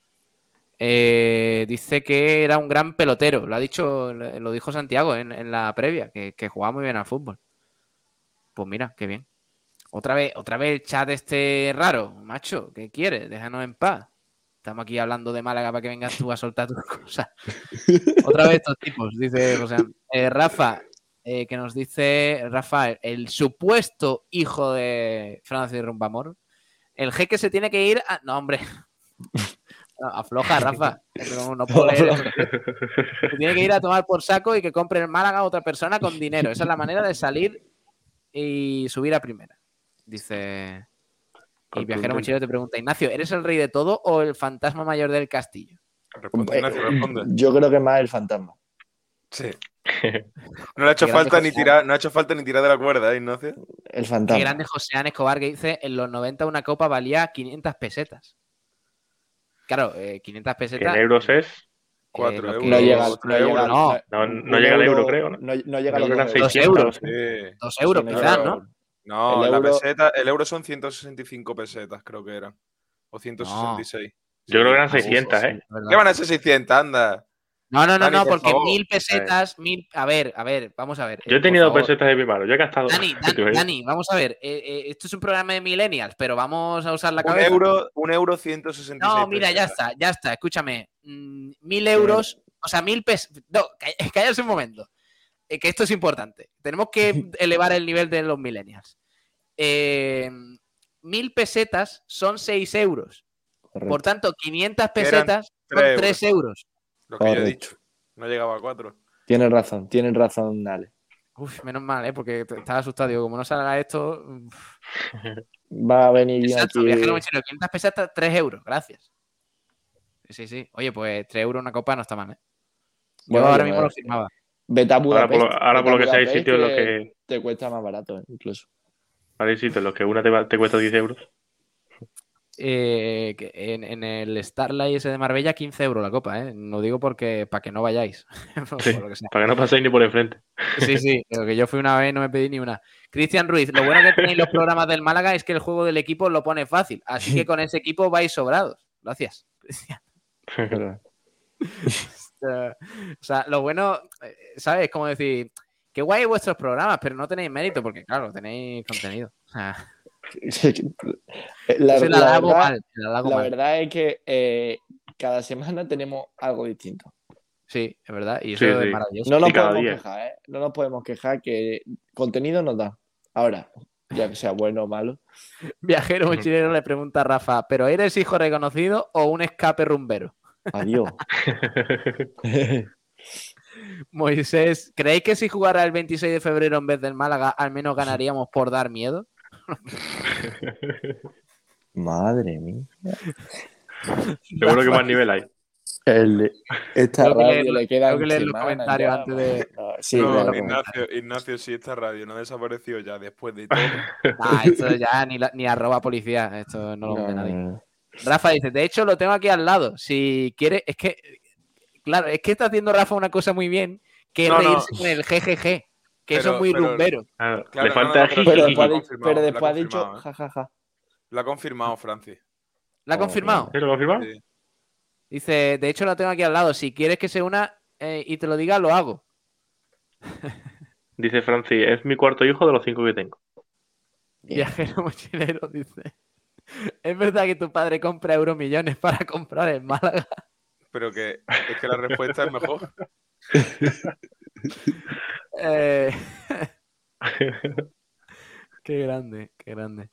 Eh, dice que era un gran pelotero. Lo ha dicho, lo dijo Santiago en, en la previa, que, que jugaba muy bien al fútbol. Pues mira, qué bien. Otra vez, otra vez el chat este raro, macho. ¿Qué quieres? Déjanos en paz. Estamos aquí hablando de Málaga para que vengas tú a soltar tus cosas. Otra vez estos tipos, dice José. Eh, Rafa, eh, que nos dice Rafael, el supuesto hijo de Francis Rumbamor. El jeque se tiene que ir a. No, hombre. No, afloja, Rafa. No, no puedo leer eso. Se tiene que ir a tomar por saco y que compre el Málaga a otra persona con dinero. Esa es la manera de salir y subir a primera. Dice. Y Viajero Mochilero te pregunta, Ignacio, ¿eres el rey de todo o el fantasma mayor del castillo? Responde, Ignacio, responde. Yo creo que más el fantasma. Sí. No le ha hecho falta ni tirar, no ha hecho falta ni tirar de la cuerda, ¿eh, Ignacio? El fantasma. grande José Án Escobar que dice, en los 90 una copa valía 500 pesetas. Claro, eh, 500 Que pesetas. en euros es. Cuatro lo euros. que- No llega, no tres llega, no. No, no llega al euro, creo, ¿no? No, no llega a los Euro eran dos euros. 600. euros. Sí. Dos euros, Sí, quizás. ¿no? No, El la euro- peseta, el euro son 165 pesetas, creo que eran. O 166. Yo creo que eran Sí, 600, sí, sí. ¿eh? Es. ¿Qué van a ser 600? Anda. No, no, no, Dani, no, por porque favor. mil pesetas, mil. A ver, a ver, vamos a ver. Yo eh, he tenido favor. pesetas de mi mano, yo he gastado. Dani, ¿Te Dani? Dani, vamos a ver. eh, eh, esto es un programa de millennials, pero vamos a usar la Un cabeza. euro, un euro 166 No, mira, ya pesetas. está, ya está. Escúchame. Mm, mil euros, o sea, mil pesos. No, cállate un momento. eh, que esto es importante. Tenemos que elevar el nivel de los millennials. Eh, mil pesetas son 6 euros. Correcto. Por tanto, 500 Que eran pesetas son tres 3 euros. Lo que yo he dicho. No llegaba a 4. Tienes razón, tienes razón, Ale. Uf, menos mal, ¿eh? Porque estaba asustado. Digo, como no salga esto. uf. Va a venir bien Exacto, aquí. viajero mochilero, 500 pesetas, 3 euros. Gracias. Sí, sí, sí. Oye, pues 3 euros una copa no está mal, ¿eh? Yo Bueno, ahora yo mismo lo firmaba. Vete a Ahora por, Budapest. lo- ahora por lo que sea, hay sitios en los que. Te cuesta más barato, eh, incluso. Ahora hay sitios en los que una te, va- te cuesta 10 euros. Eh, en, en el Starlight ese de Marbella, 15 euros la copa, ¿eh? No digo porque para que no vayáis. Por Sí, lo que sea. para que no paséis ni por enfrente. Sí, sí, pero que yo fui una vez y no me pedí ni una. Cristian Ruiz, lo bueno que tenéis los programas del Málaga es que el juego del equipo lo pone fácil, así que con ese equipo vais sobrados. Gracias, Cristian. O sea, lo bueno, eh, ¿sabes? Es como decir, qué guay vuestros programas, pero no tenéis mérito porque, claro, tenéis contenido. La, se la la verdad, mal, se la hago la mal. verdad es que eh, cada semana tenemos algo distinto. Sí, es verdad, y eso Sí, es sí. maravilloso. No nos Y podemos día. quejar, ¿eh? No nos podemos quejar que contenido nos da. Ahora, ya que sea bueno o malo. Viajero mochilero le pregunta a Rafa, ¿pero eres hijo reconocido o un escape rumbero? Adiós. Moisés, ¿creéis que si jugara el 26 de febrero en vez del Málaga, al menos ganaríamos por dar miedo? Madre mía. Seguro que más nivel hay. El- esta Tengo que radio leer- le queda tengo que leer los comentarios antes de- Sí, no. Ignacio, Ignacio, si esta radio no ha desaparecido ya después de todo. Ah, esto ya ni, la- ni arroba policía, esto no lo No, ve nadie. no, no. Rafa dice, de hecho lo tengo aquí al lado. Si quiere, es que, claro, es que está haciendo Rafa una cosa muy bien, que es No, no. reírse con el GGG, que eso es muy pero- rumbero. Ah, Claro, le no, falta no, pero- ha después, ha dicho- confirmado, pero lo ha después ha dicho confirmado, ¿eh? jajaja. Lo ha confirmado Francis. ¿La ha Oh, confirmado? ¿Sí, lo confirmado? Sí. Dice, de hecho lo tengo aquí al lado. Si quieres que se una eh, y te lo diga, lo hago. Dice Francis, es mi cuarto hijo de los cinco que tengo. Viajero mochilero dice. Es verdad que tu padre compra euromillones para comprar en Málaga. Pero que es que la respuesta es mejor. Eh, Qué grande, qué grande.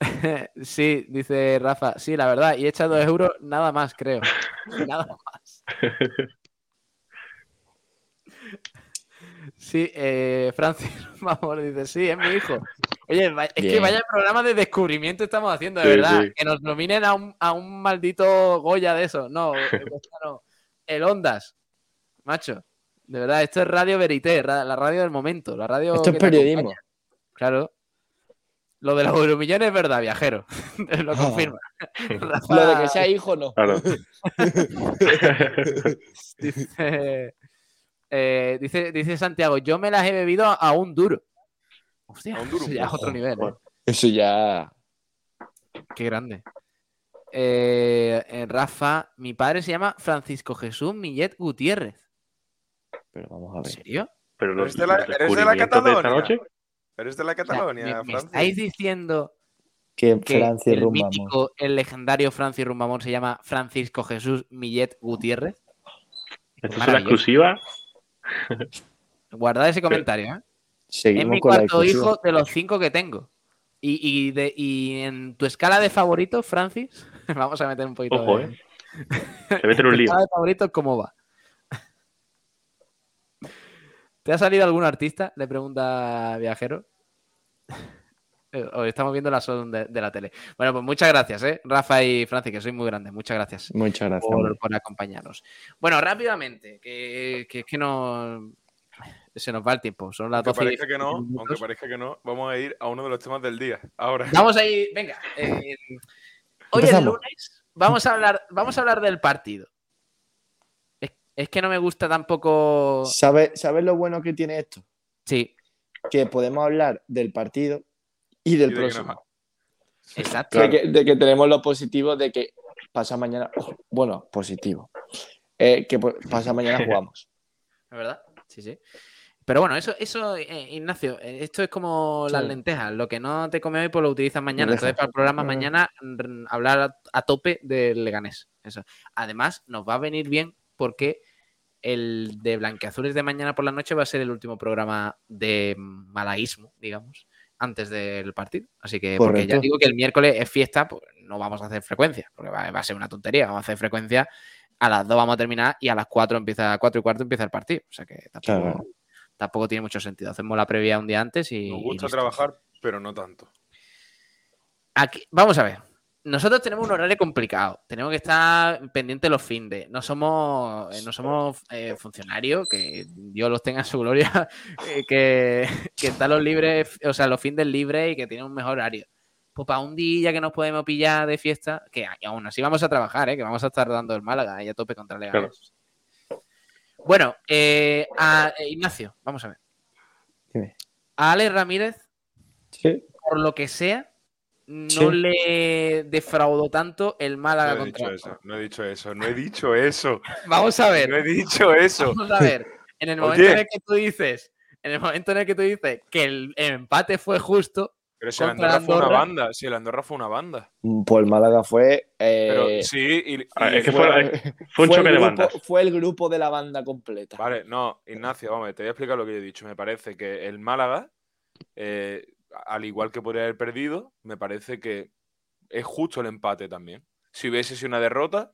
Sí, dice Rafa. Sí, la verdad. Y echa dos euros, nada más, creo. Nada más. Sí, eh, Francis, vamos, dice, sí, es mi hijo. Oye, es que vaya programa de descubrimiento estamos haciendo, de Sí, verdad. sí. Que nos nominen a un, a un maldito Goya de eso. No, no, el Ondas. Macho, de verdad, esto es Radio Verité, la radio del momento. La radio Esto es periodismo. acompaña. Claro. Lo de los euromillones es verdad, viajero. Lo Ah. confirma. Lo de que sea hijo, no. Claro. dice, eh, dice, dice Santiago, yo me las he bebido a, a un duro. Hostia, A un duro. eso ya es otro nivel. ¿eh? Eso ya. Qué grande. Eh, eh, Rafa, mi padre se llama Francisco Jesús Millet Gutiérrez. Pero vamos a ¿En ver. serio? Pero los, ¿Eres de la- los eres de la descubrimientos de esta Cataluña? noche. ¿Eres de la O sea, estáis diciendo Que que el Rumbamón. mítico, el legendario Francis Rumbamón se llama Francisco Jesús Millet Gutiérrez? Esto es una exclusiva. Guardad ese comentario, ¿eh? Es mi con cuarto hijo de los cinco que tengo. Y, y de, y en tu escala de favoritos, Francis, vamos a meter un poquito Ojo, de... eh. Se mete en ¿Tu escala de favoritos cómo va? ¿Te ha salido algún artista? Le pregunta Viajero. Eh, Os estamos viendo la son de, de la tele. Bueno, pues muchas gracias, ¿eh? Rafa y Francis, que sois muy grandes. Muchas gracias Muchas gracias. por, acompañarnos. Bueno, rápidamente, que, que es que no se nos va el tiempo. Son las Aunque 12 y parezca que no, 17 minutos. aunque parezca que no, vamos a ir a uno de los temas del día. Ahora. Vamos a ir, venga. eh, hoy es lunes, vamos a hablar, vamos a hablar del partido. Es, que no me gusta tampoco. ¿Sabes ¿Sabes lo bueno que tiene esto? Sí, Que podemos hablar del partido y del Y de que nos- próximo. exacto. De, que, de que tenemos lo positivo de que pasa mañana. Bueno, positivo. Eh, que pues, pasa mañana jugamos. ¿Es verdad? Sí, sí. Pero bueno, eso, eso eh, Ignacio, eh, esto es como las lentejas. Lo que no te come hoy, pues lo utilizas mañana. Lentejas. Entonces, para el programa Ah. mañana, hablar a, a tope del Leganés. Eso. Además, nos va a venir bien porque el de Blanqueazules de mañana por la noche va a ser el último programa de malaísmo, digamos, antes del partido. Así que, porque ya digo que el miércoles es fiesta, pues no vamos a hacer frecuencia, porque va, va a ser una tontería. Vamos a hacer frecuencia, a las 2 vamos a terminar y a las 4 empieza, a 4 y cuarto empieza el partido. O sea que tampoco, Claro. tampoco tiene mucho sentido. Hacemos la previa un día antes y. Nos gusta trabajar, pero no tanto. Aquí, vamos a ver. Nosotros tenemos un horario complicado. Tenemos que estar pendientes los findes. No somos, eh, no somos eh, funcionarios, que Dios los tenga en su gloria, eh, que, que están los libres, o sea, los findes libres y que tienen un mejor horario. Pues para un día que nos podemos pillar de fiesta, que aún así vamos a trabajar, ¿eh? que vamos a estar dando el Málaga y a tope contra Leganés. Bueno, a- Ignacio, vamos a ver. Dime. A Alex Ramírez Sí. por lo que sea, no Sí. le defraudó tanto el No Málaga he contra dicho eso, no he dicho eso, no he dicho eso. Vamos a ver, No he dicho eso. vamos a ver. En el Oye. momento en el que tú dices, en el momento en el que tú dices que el, el empate fue justo, Pero si el Andorra fue una banda, si el Andorra fue una banda. Pues el Málaga fue. eh, Pero sí, y, y es que fue- fue, fue un el choque de grupo- bandas. Fue el grupo de la banda completa. Vale, no, Ignacio, vamos, te voy a explicar lo que yo he dicho. Me parece que el Málaga, eh, al igual que podría haber perdido, me parece que es justo el empate también. Si hubiese sido una derrota,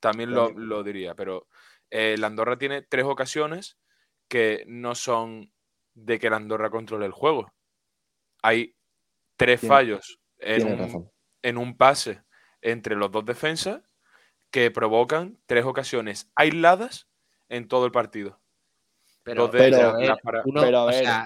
también lo, lo diría, pero eh, el Andorra tiene tres ocasiones que no son de que el Andorra controle el juego. Hay tres Tiene- fallos en un, en un pase entre los dos defensas que provocan tres ocasiones aisladas en todo el partido. Pero, Pero- a pero a ver, pero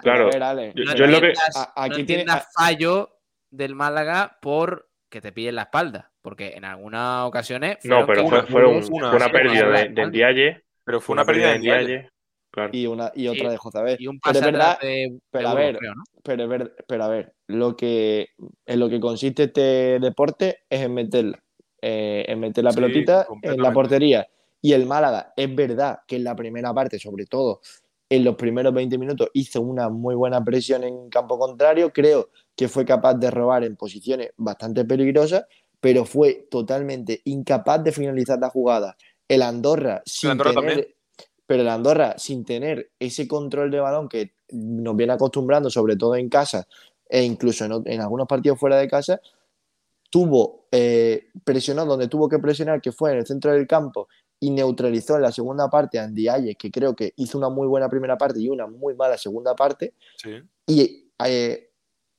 Claro. a Yo- lo que- a- aquí no tiene- a- fallo del Málaga por que te pillen la espalda, porque en algunas ocasiones No, pero fue, los fueron- jugadores una- fue una pérdida de, de. Ndiaye. Pero fue Fue una pérdida de Ndiaye. Claro. y, una, y otra Sí. de Jozabel. Y un Pero pase verdad, atrás de, pero a de ver, pero, es ver- pero a ver, lo que, en lo que consiste este deporte es en meter, eh, en meter la Sí, pelotita en la portería. Y el Málaga, es verdad que en la primera parte, sobre todo en los primeros 20 minutos, hizo una muy buena presión en campo contrario. Creo que fue capaz de robar en posiciones bastante peligrosas, pero fue totalmente incapaz de finalizar la jugada. El Andorra, sin Andorra tener, también. pero el Andorra, sin tener ese control de balón que nos viene acostumbrando, sobre todo en casa e incluso en algunos partidos fuera de casa, tuvo eh, presionó donde tuvo que presionar, que fue en el centro del campo, y neutralizó en la segunda parte a Ndiaye, que creo que hizo una muy buena primera parte y una muy mala segunda parte, Sí. y eh,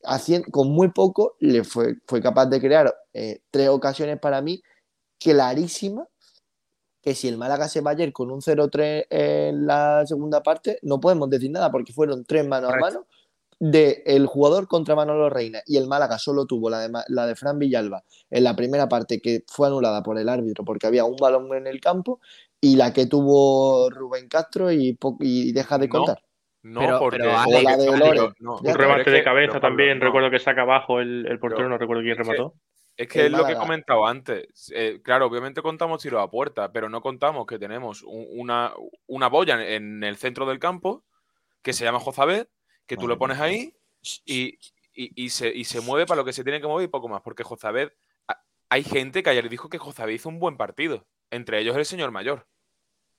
hacien- con muy poco le fue, fue capaz de crear eh, tres ocasiones para mí clarísimas que si el Málaga se va ayer con un 0-3 en la segunda parte, no podemos decir nada porque fueron tres mano a mano de el jugador contra Manolo Reina y el Málaga solo tuvo la de, la de Fran Villalba en la primera parte que fue anulada por el árbitro porque había un balón en el campo y la que tuvo Rubén Castro y, y deja de No, contar. No, Pero- porque. pero, la de no, Lore. no, Un remate es que- de cabeza pero, también, no. recuerdo que saca abajo el, el portero, Pero- no recuerdo quién remató. Es que es lo que he comentado antes. Eh, claro, obviamente contamos tiros a puerta, pero no contamos que tenemos un- una, una boya en el centro del campo que se llama Jozabed, que tú lo pones ahí y, y- y se, y se mueve para lo que se tiene que mover y poco más. Porque Jozabed, hay gente que ayer dijo que Jozabed hizo un buen partido. Entre ellos el señor mayor.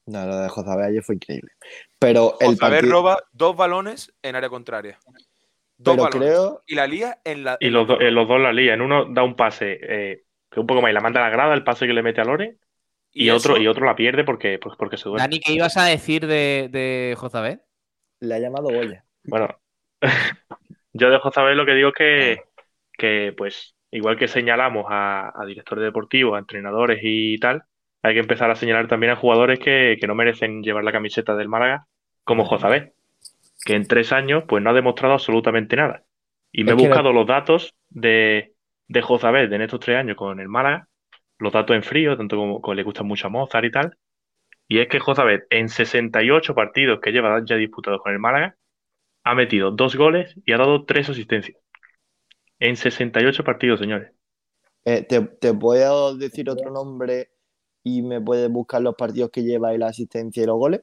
No, lo de Jozabé ayer fue increíble. Pero el Jozabed partido, roba dos balones en área contraria. Dos pero balones. creo, Y la lía en la. Y los, do- eh, los dos la lía. En uno da un pase eh, que un poco más y la manda a la grada, el pase que le mete a Lore, y, otro, y otro la pierde porque, porque se duele. Dani, ¿qué ibas a decir de, de Jozabed? le ha llamado Boya. Bueno, yo de Jozabel lo que digo es que, que, pues, igual que señalamos a, a directores deportivos, a entrenadores y tal, hay que empezar a señalar también a jugadores que, que no merecen llevar la camiseta del Málaga, como Jozabé, que en tres años pues no ha demostrado absolutamente nada. Y me he que buscado los datos de, de Jozabé de en estos tres años con el Málaga, los datos en frío, tanto como, como le gusta mucho a Mozart y tal. Y es que Jozabé, en 68 partidos que lleva ya disputados con el Málaga, ha metido dos goles y ha dado tres asistencias. En 68 partidos, señores. Eh, te, te puedo decir otro nombre y me puedes buscar los partidos que lleva y la asistencia y los goles.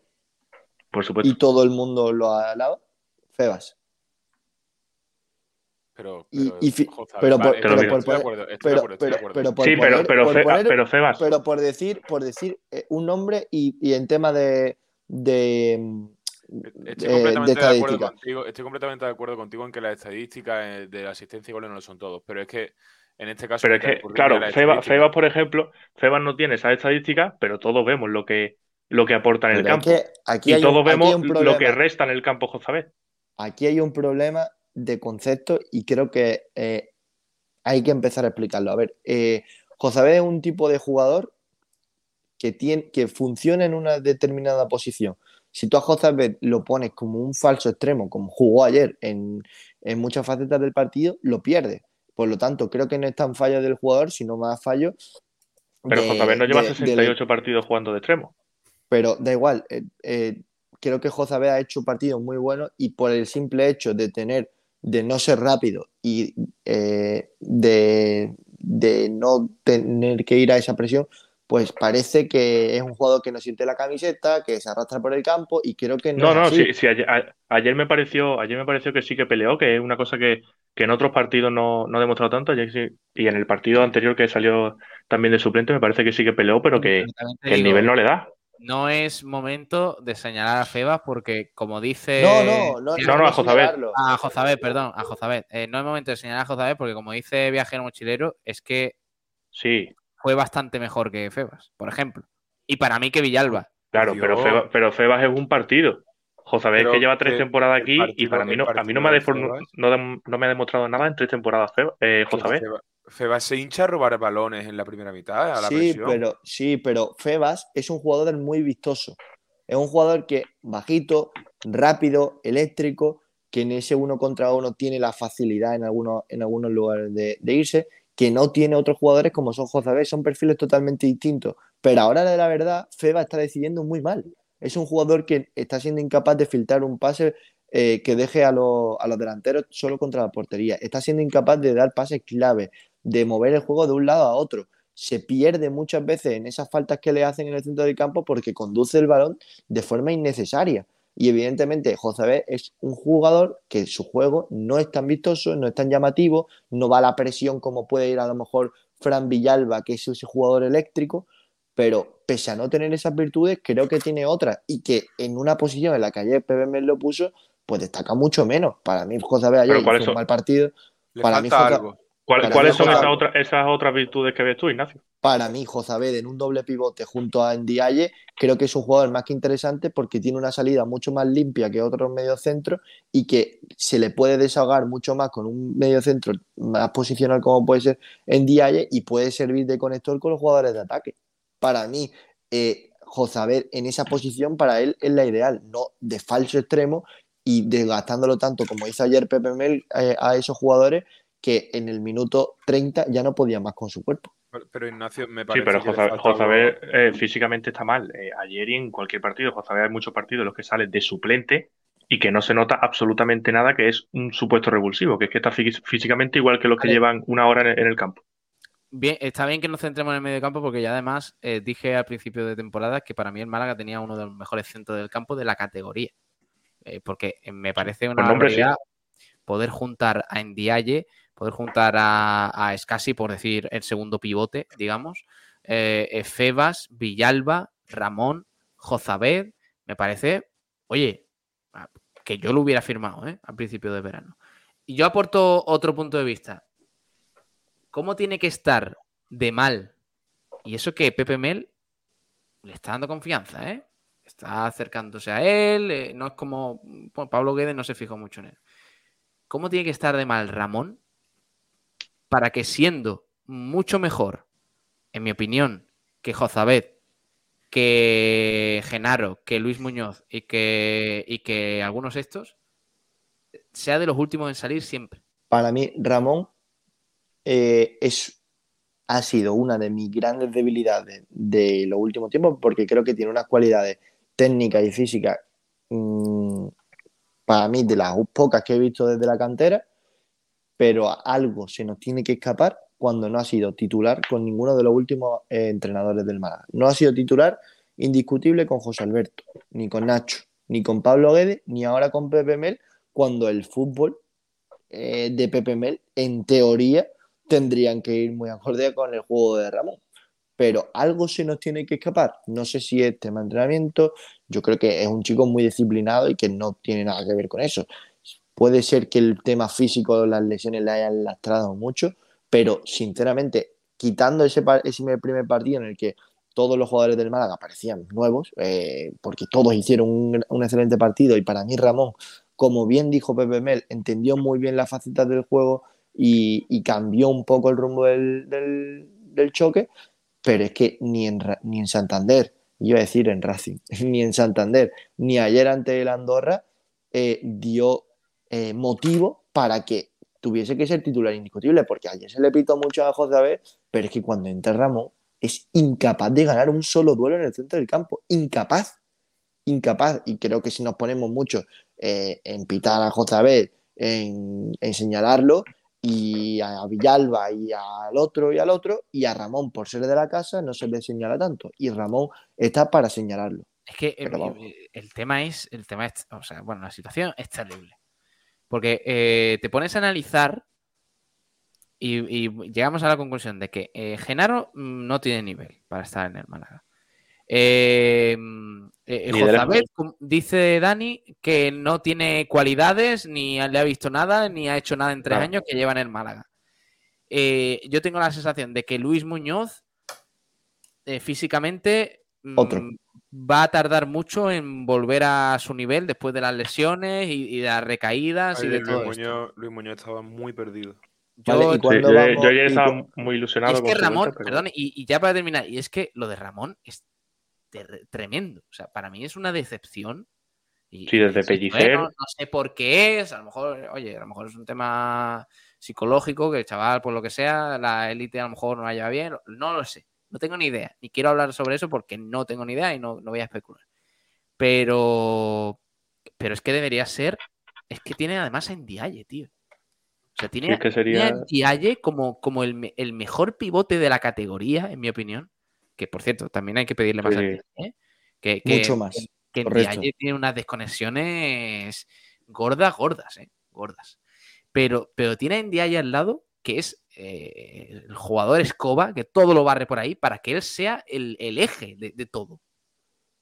Por supuesto. Y todo el mundo lo alaba. Febas. Pero, Y- pero, y fi- Jozabet, pero vale, pero Pero, por Sí, pero, Febas, pero por decir, por decir eh, un nombre y, y en tema de, de, Estoy eh, completamente de de, acuerdo contigo. Estoy completamente de acuerdo contigo en que las estadísticas eh, de la asistencia y goles no lo son todos. Pero es que en este caso. Pero es hay que, recurrir claro, Feba, por ejemplo, Febas no tiene esas estadísticas, pero todos vemos lo que, lo que aporta en el pero campo. que aquí Y hay, todos un, aquí hay vemos un lo que resta en el campo Jozabet. Aquí hay un problema de concepto y creo que eh, hay que empezar a explicarlo. A ver, eh, Josabé es un tipo de jugador que, tiene, que funciona en una determinada posición. Si tú a lo pones como un falso extremo, como jugó ayer en, en muchas facetas del partido, lo pierde. Por lo tanto, creo que no es tan fallo del jugador, sino más fallo. Pero de- Jozabet no lleva de- del- 68 partidos jugando de extremo. pero da igual. eh, eh, creo que Jozabé ha hecho partidos muy buenos y por el simple hecho de tener, de no ser rápido y eh, de, de no tener que ir a esa presión, pues parece que es un jugador que no siente la camiseta, que se arrastra por el campo y creo que no, No, no, sí, sí, ayer, a- ayer me pareció, ayer me pareció que sí que peleó, que es una cosa que, que en otros partidos no, no ha demostrado tanto. ayer sí- y en el partido anterior que salió también de suplente, me parece que sí que peleó, pero que, el digo, nivel no le da. no es momento de señalar a Febas porque, como dice. No, no, no, No, no, a señalarlo. A Jozabet, perdón, a Jozabet. Eh, no es momento de señalar a Jozabet porque, como dice Viajero Mochilero, es que Sí, fue bastante mejor que Febas, por ejemplo. Y para mí que Villalba. claro, Dios. pero Febas, pero Febas es un partido. Jozabet Pero que lleva tres que temporadas aquí y para mí no, a mí no me, ha Febas- no, me ha demostrado nada en tres temporadas Febas, eh, Jozabet. Feba, Feba se hincha a robar balones en la primera mitad, a la Sí, presión. pero, sí, pero Febas es un jugador muy vistoso. Es un jugador que bajito, rápido, eléctrico, que en ese uno contra uno tiene la facilidad en algunos, en algunos lugares de, de irse, que no tiene otros jugadores como son Jozabé, son perfiles totalmente distintos. Pero ahora de la verdad, Febas está decidiendo muy mal. Es un jugador que está siendo incapaz de filtrar un pase eh, que deje a, los- a los delanteros solo contra la portería. Está siendo incapaz de dar pases clave, de mover el juego de un lado a otro. Se pierde muchas veces en esas faltas que le hacen en el centro del campo porque conduce el balón de forma innecesaria. Y evidentemente José es un jugador que su juego no es tan vistoso, no es tan llamativo, no va a la presión como puede ir a lo mejor Fran Villalba, que es ese jugador eléctrico, pero pese a no tener esas virtudes, creo que tiene otras y que en una posición en la que ayer PBM lo puso, pues destaca mucho menos. Para mí José ayer hizo ¿cuáles un mal partido. Le para mí algo. ¿Cuál- Para ¿Cuáles mí son esas otras, esas otras virtudes que ves tú, Ignacio? Para mí, Jozabed en un doble pivote junto a Ndiaye, creo que es un jugador más que interesante porque tiene una salida mucho más limpia que otros mediocentros y que se le puede desahogar mucho más con un mediocentro más posicional como puede ser Ndiaye y puede servir de conector con los jugadores de ataque. Para mí, eh, Jozabed en esa posición para él es la ideal, no de falso extremo y desgastándolo tanto como hizo ayer Pepe Mel eh, a esos jugadores que en el minuto 30 ya no podía más con su cuerpo. Pero, pero Ignacio, me Sí, parece pero falta algo- Jozabet, eh, físicamente está mal. Eh, ayer y en cualquier partido, Jozabet hay muchos partidos en los que sale de suplente y que no se nota absolutamente nada que es un supuesto revulsivo, que es que está fí- físicamente igual que los que Vale. llevan una hora en el, en el campo. Bien, está bien que nos centremos en el medio campo porque ya además eh, dije al principio de temporada que para mí el Málaga tenía uno de los mejores centros del campo de la categoría. Eh, porque me parece una nombre, sí. barbaridad poder juntar a Ndiaye, poder juntar a, a Scassi, por decir el segundo pivote, digamos, eh, eh, Febas, Villalba, Ramón, Jozabed, me parece, oye, que yo lo hubiera firmado ¿eh? al principio de verano. Y yo aporto otro punto de vista. ¿Cómo tiene que estar de mal? Y eso que Pepe Mel le está dando confianza, ¿eh? Está acercándose a él, eh, no es como Pablo Guedes no se fijó mucho en él. ¿Cómo tiene que estar de mal Ramón para que siendo mucho mejor, en mi opinión, que Jozabet, que Genaro, que Luis Muñoz y que, y que algunos estos, sea de los últimos en salir siempre. Para mí, Ramón eh, es, ha sido una de mis grandes debilidades de los últimos tiempos porque creo que tiene unas cualidades técnicas y físicas mm, para mí de las pocas que he visto desde la cantera, pero algo se nos tiene que escapar cuando no ha sido titular con ninguno de los últimos eh, entrenadores del Málaga. No ha sido titular indiscutible con José Alberto, ni con Nacho, ni con Pablo Guedes, ni ahora con Pepe Mel, cuando el fútbol eh, de Pepe Mel, en teoría, tendrían que ir muy acorde con el juego de Ramón. Pero algo se nos tiene que escapar. No sé si es tema de entrenamiento. Yo creo que es un chico muy disciplinado y que no tiene nada que ver con eso. Puede ser que el tema físico de las lesiones le hayan lastrado mucho, pero sinceramente, quitando ese, primer partido en el que todos los jugadores del Málaga parecían nuevos, eh, porque todos hicieron un, excelente partido y para mí Ramón, como bien dijo Pepe Mel, entendió muy bien las facetas del juego y, cambió un poco el rumbo del, del, choque, pero es que ni en, ni en Santander, iba a decir en Racing, ni en Santander, ni ayer ante el Andorra eh, dio eh, motivo para que tuviese que ser titular indiscutible, porque ayer se le pitó mucho a José pero es que cuando entra Ramón es incapaz de ganar un solo duelo en el centro del campo, incapaz, incapaz, y creo que si nos ponemos mucho eh, en pitar a José en, en señalarlo, y a Villalba y al otro y al otro, y a Ramón por ser de la casa no se le señala tanto, y Ramón está para señalarlo. Es que el, el, tema es, el tema es, o sea, bueno, la situación es terrible. Porque eh, te pones a analizar y, llegamos a la conclusión de que eh, Genaro mm, no tiene nivel para estar en el Málaga. Eh, eh dice Dani que no tiene cualidades, ni le ha visto nada, ni ha hecho nada en tres años que lleva en el Málaga. yo tengo la sensación de que Luis Muñoz físicamente mm, Otro va a tardar mucho en volver a su nivel después de las lesiones y, de las recaídas y de Luis todo Muñoz, Luis Muñoz estaba muy perdido. Yo, ayer estaba muy ilusionado. es que Ramón, perdón, y, ya para terminar, y es que lo de Ramón es tremendo. O sea, para mí es una decepción. Y, sí, desde Pellicer. no sé por qué es, a lo mejor, oye, a lo mejor es un tema psicológico, que el chaval, por lo que sea, la élite a lo mejor no la lleva bien, no lo sé. No tengo ni idea. Ni quiero hablar sobre eso porque no tengo ni idea y no, voy a especular. Pero. Pero es que debería ser. Es que tiene además a Ndiaye, tío. O sea, tiene, que sería... a como, como el, mejor pivote de la categoría, en mi opinión. Que por cierto, también hay que pedirle más ¿eh? que, Mucho más. Que, que tiene unas desconexiones gordas, gordas, ¿eh? Gordas. Pero, pero tiene a Ndiaye al lado que es eh, el jugador escoba, que todo lo barre por ahí, para que él sea el, eje de, todo.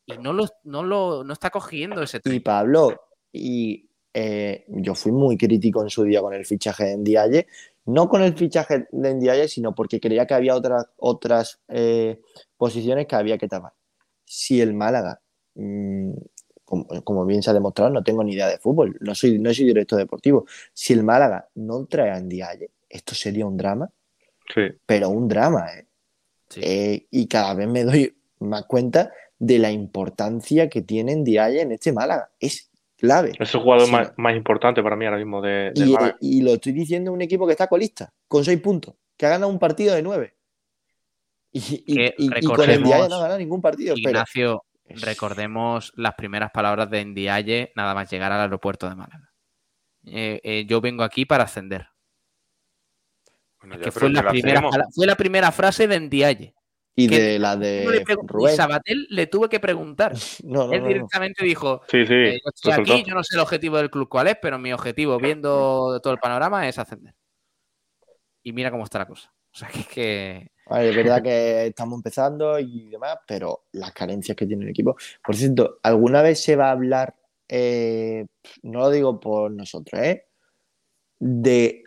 Y no lo, no lo no está cogiendo ese Y Pablo, y eh, yo fui muy crítico en su día con el fichaje de Ndiaye, no con el fichaje de Ndiaye, sino porque creía que había otras, otras eh, posiciones que había que tapar. Si el Málaga, mm, como, bien se ha demostrado, no tengo ni idea de fútbol, no soy, no soy director deportivo. Si el Málaga no trae a Ndiaye, esto sería un drama, pero un drama. ¿eh? ¿eh? y cada vez me doy más cuenta de la importancia que tiene Ndiaye en este Málaga. Es clave. Es el jugador más, importante para mí ahora mismo de, y, Málaga. Y lo estoy diciendo un equipo que está colista, con seis puntos, que ha ganado un partido de nueve. Y, con Ndiaye no ha ganado ningún partido. Ignacio, recordemos las primeras palabras de Ndiaye nada más llegar al aeropuerto de Málaga. Eh, eh, yo vengo aquí para ascender que fue, la primera, fue la primera frase de Ndiaye. Y de la de Rubén. Y Sabatel le tuve que preguntar. Él directamente dijo: sí, sí, eh, yo estoy aquí, yo no sé el objetivo del club cuál es, pero mi objetivo, viendo todo el panorama, es ascender. Y mira cómo está la cosa. O sea, que es que. es verdad que estamos empezando y demás, pero las carencias que tiene el equipo. Por cierto, ¿alguna vez se va a hablar, eh, no lo digo por nosotros, ¿eh? de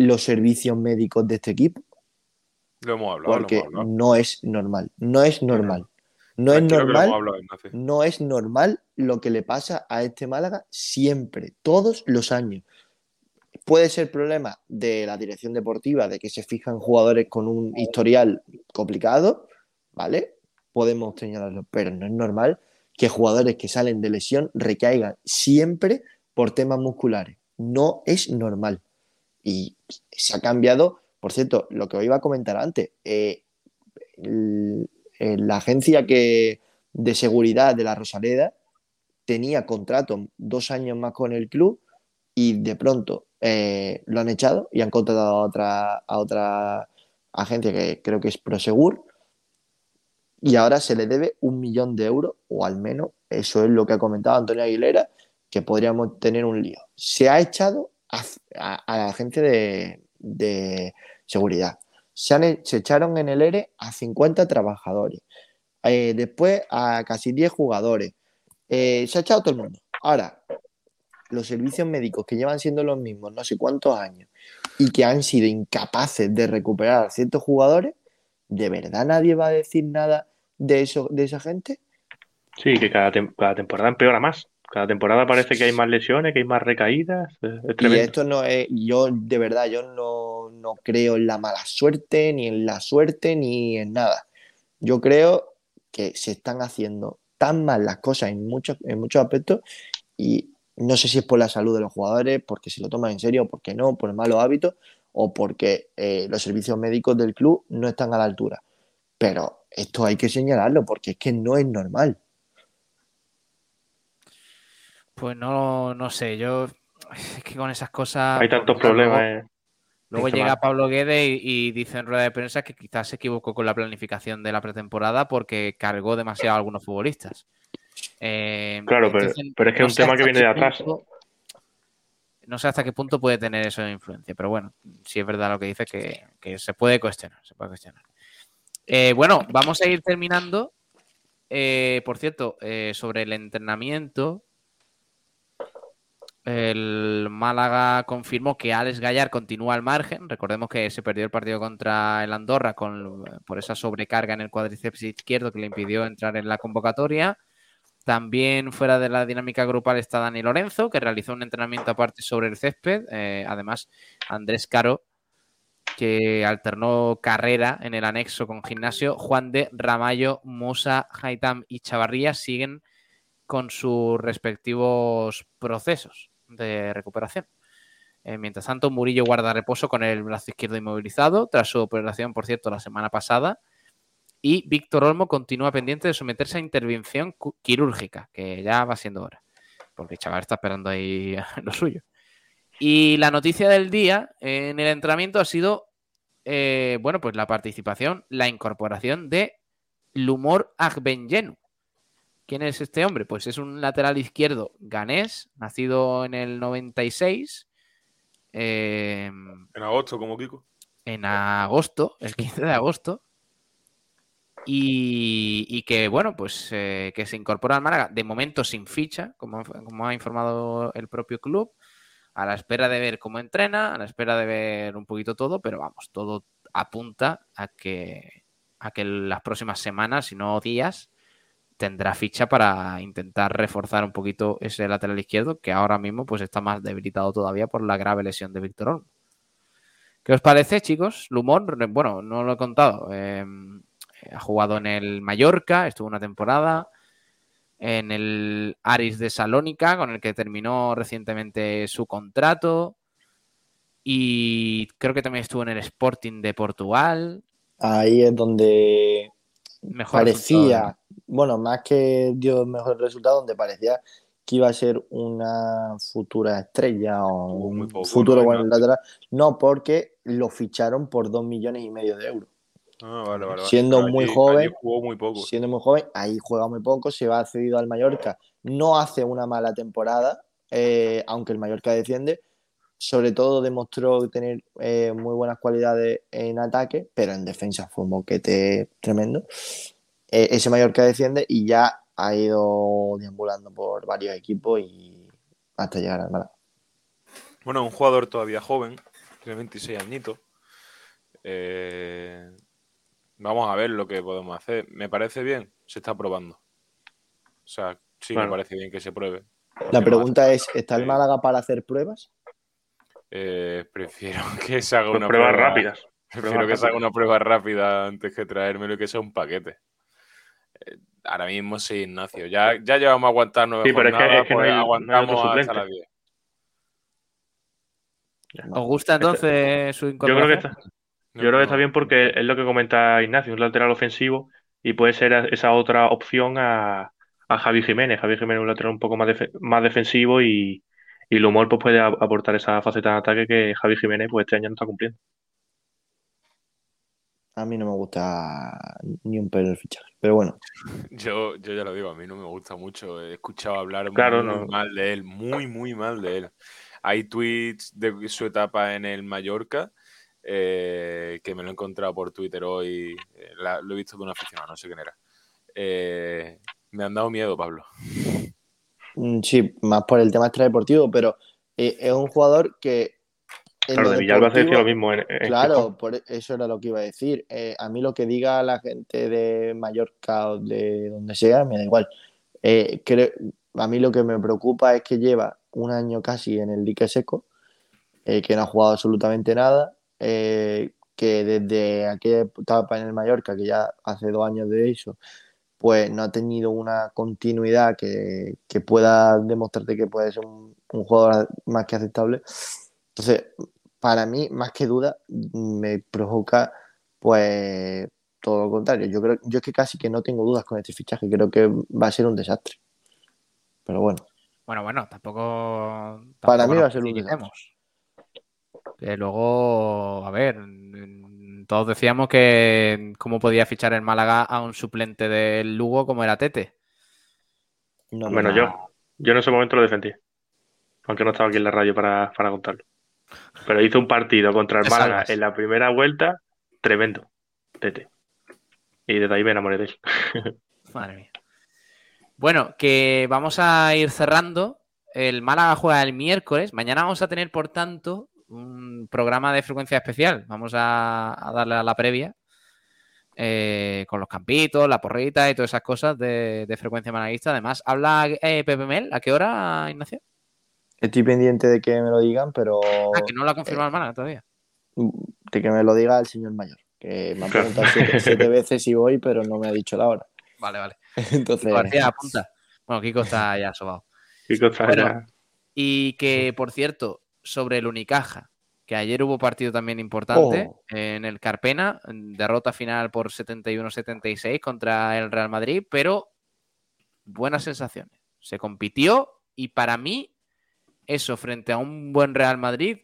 los servicios médicos de este equipo. Lo hemos hablado. Porque no es normal. No es normal. No es normal. No es normal lo que le pasa a este Málaga siempre, todos los años. puede ser problema de la dirección deportiva, de que se fijan jugadores con un historial complicado, ¿vale? Podemos señalarlo, pero no es normal que jugadores que salen de lesión recaigan siempre por temas musculares. No es normal. Y se ha cambiado, por cierto, lo que os iba a comentar antes, eh, la agencia que, de seguridad de la Rosaleda tenía contrato dos años más con el club y de pronto eh, lo han echado y han contratado a otra, a otra agencia que creo que es Prosegur y ahora se le debe un millón de euros o al menos eso es lo que ha comentado Antonio Aguilera que podríamos tener un lío. Se ha echado a, la agencia de, de seguridad. Se, han se echaron en el ERE a 50 trabajadores. Eh, después a casi 10 jugadores. Eh, se ha echado todo el mundo. Ahora, los servicios médicos que llevan siendo los mismos no sé cuántos años y que han sido incapaces de recuperar a ciertos jugadores, ¿de verdad nadie va a decir nada de, eso, de esa gente? Sí, que cada, tem- cada temporada empeora más. Cada temporada parece que hay más lesiones, que hay más recaídas. Es, Y esto no es, yo de verdad, yo no, no creo en la mala suerte, ni en la suerte, ni en nada. Yo creo que se están haciendo tan mal las cosas en muchos, en muchos aspectos y no sé si es por la salud de los jugadores, porque se lo toman en serio, porque no, por malos hábitos o porque eh, los servicios médicos del club no están a la altura. Pero esto hay que señalarlo porque es que no es normal. Pues no, no sé, yo es que con esas cosas. Hay tantos claro, problemas. Luego, eh. luego llega. Pablo Guede y, y dice en rueda de prensa que quizás se equivocó con la planificación de la pretemporada porque cargó demasiado a algunos futbolistas. Eh, Claro, pero- entonces, pero es que es un tema que viene de atrás. punto- no sé hasta qué punto puede tener eso de influencia, pero bueno, sí es verdad lo que dice que, que se puede cuestionar, se puede cuestionar. Eh, bueno, vamos a ir terminando. Por cierto, sobre el entrenamiento, el Málaga confirmó que Alex Gallar continúa al margen. Recordemos que se perdió el partido contra el Andorra con, por esa sobrecarga en el cuádriceps izquierdo que le impidió entrar en la convocatoria. También fuera de la dinámica grupal está Dani Lorenzo, que realizó un entrenamiento aparte sobre el césped. Eh, además, Andrés Caro, que alternó carrera en el anexo con gimnasio. Juan de Ramallo, Musa, Haitam y Chavarría siguen con sus respectivos procesos de recuperación. Eh, mientras tanto, Murillo guarda reposo con el brazo izquierdo inmovilizado tras su operación, por cierto, la semana pasada. Y Víctor Olmo continúa pendiente de someterse a intervención quirúrgica, que ya va siendo hora, porque el chaval está esperando ahí lo suyo. Y la noticia del día en el entrenamiento ha sido, eh, bueno, pues la participación, la incorporación de Lumor Agbenyenu. ¿Quién es este hombre? Pues es un lateral izquierdo ganés, nacido en el 96, eh, En agosto, como Kiko. en agosto, el 15 de agosto. Y, y que, bueno, pues eh, que se incorpora al Málaga, de momento sin ficha, como, como ha informado el propio club, a la espera de ver cómo entrena, a la espera de ver un poquito todo, pero vamos, todo apunta a que, a que las próximas semanas, si no días, tendrá ficha para intentar reforzar un poquito ese lateral izquierdo, que ahora mismo pues está más debilitado todavía por la grave lesión de Víctor Olmo. ¿Qué os parece, chicos? Lumor, bueno, no lo he contado. eh, ha jugado en el Mallorca, estuvo una temporada. En el Aris de Salónica, con el que terminó recientemente su contrato. Y creo que también estuvo en el Sporting de Portugal. Ahí es donde Mejor parecía. Bueno, más que dio mejor resultado, donde parecía que iba a ser una futura estrella o un poco, futuro buen lateral. No, porque lo ficharon por dos millones y medio de euros. Ah, vale, vale, vale. Siendo muy allí- joven, allí jugó muy poco. Siendo muy joven, ahí juega muy poco, se va cedido al Mallorca. No hace una mala temporada, eh, aunque el Mallorca defiende. Sobre todo demostró tener eh, muy buenas cualidades en ataque, pero en defensa fue un boquete tremendo. Eh, ese Mallorca defiende y ya ha ido deambulando por varios equipos y hasta llegar al Málaga. Bueno, un jugador todavía joven, tiene 26 añitos. Eh, vamos a ver lo que podemos hacer. Me parece bien, se está probando. O sea, sí Claro. me parece bien que se pruebe. La pregunta es, ¿está el Málaga para hacer pruebas? Eh, prefiero que se haga Pues una pruebas prueba rápidas. Prefiero Pruebas que se haga una prueba rápida antes que traérmelo y que sea un paquete. Eh, Ahora mismo sí, Ignacio. Ya, ya llevamos a aguantar nueve Sí, pero es que- jornadas, es que no pues no hay aguantamos hasta suplente. las 10. ¿Os gusta entonces su Yo creo que incorporación? está, yo creo que está bien porque es lo que comenta Ignacio, un lateral ofensivo y puede ser esa otra opción a, a Javi Jiménez. Javi Jiménez es un lateral un poco más, más defensivo y, y el humor pues, puede aportar esa faceta de ataque que Javi Jiménez pues, este año no está cumpliendo. A mí no me gusta ni un pelo el fichaje. Pero bueno, Yo, yo ya lo digo, a mí no me gusta mucho. He escuchado hablar Claro, muy no. mal de él, muy, muy mal de él. Hay tweets de su etapa en el Mallorca eh, que me lo he encontrado por Twitter hoy. eh, la- lo he visto de un aficionado, no sé quién era. Eh, me han dado miedo, Pablo. mm, sí, más por el tema extradeportivo, pero eh, es un jugador que. Claro, lo de Villalba se decía deportivo- lo mismo. En, en Claro, por e, eso era lo que iba a decir. Eh, a mí lo que diga la gente de Mallorca o de donde sea, me da igual. Eh, creo, a mí lo que me preocupa es que lleva un año casi en el dique seco, eh, que no ha jugado absolutamente nada, que desde aquella etapa en el Mallorca, que ya hace dos años de eso, pues no ha tenido una continuidad que, que pueda demostrarte que puede ser un, un jugador más que aceptable. Entonces, para mí, más que duda, me provoca pues todo lo contrario. Yo creo, yo es que casi que no tengo dudas con este fichaje, creo que va a ser un desastre. Pero bueno, Bueno, bueno, tampoco. Para mí va a ser un precipitemos. Que luego, a ver, todos decíamos que cómo podía fichar el Málaga a un suplente del Lugo como era Tete. no Menos me- yo. Yo en ese momento lo defendí. Aunque no estaba aquí en la radio para, para contarlo. Pero hizo un partido contra el Málaga en la primera vuelta tremendo. Tete. Y desde ahí me enamoré de él. Madre mía. Bueno, que vamos a ir cerrando. El Málaga juega el miércoles. Mañana vamos a tener, por tanto, un programa de frecuencia especial. Vamos a, a darle a la previa eh, con los campitos, la porrita y todas esas cosas de, de frecuencia malaguista. Además, habla eh, Pepe Mel. ¿A qué hora, Ignacio? Estoy pendiente de que me lo digan, pero Ah, que no lo ha confirmado el Málaga todavía. de que me lo diga el señor mayor, que me ha preguntado siete, siete veces si voy, pero no me ha dicho la hora. Vale, vale. Entonces, García, apunta. Bueno, Kiko está ya sobado. Kiko está Bueno, ya- Y que, por cierto, sobre el Unicaja, que ayer hubo partido también importante Oh. en el Carpena, en derrota final por 71-76 contra el Real Madrid, pero buenas sensaciones. Se compitió y para mí eso frente a un buen Real Madrid,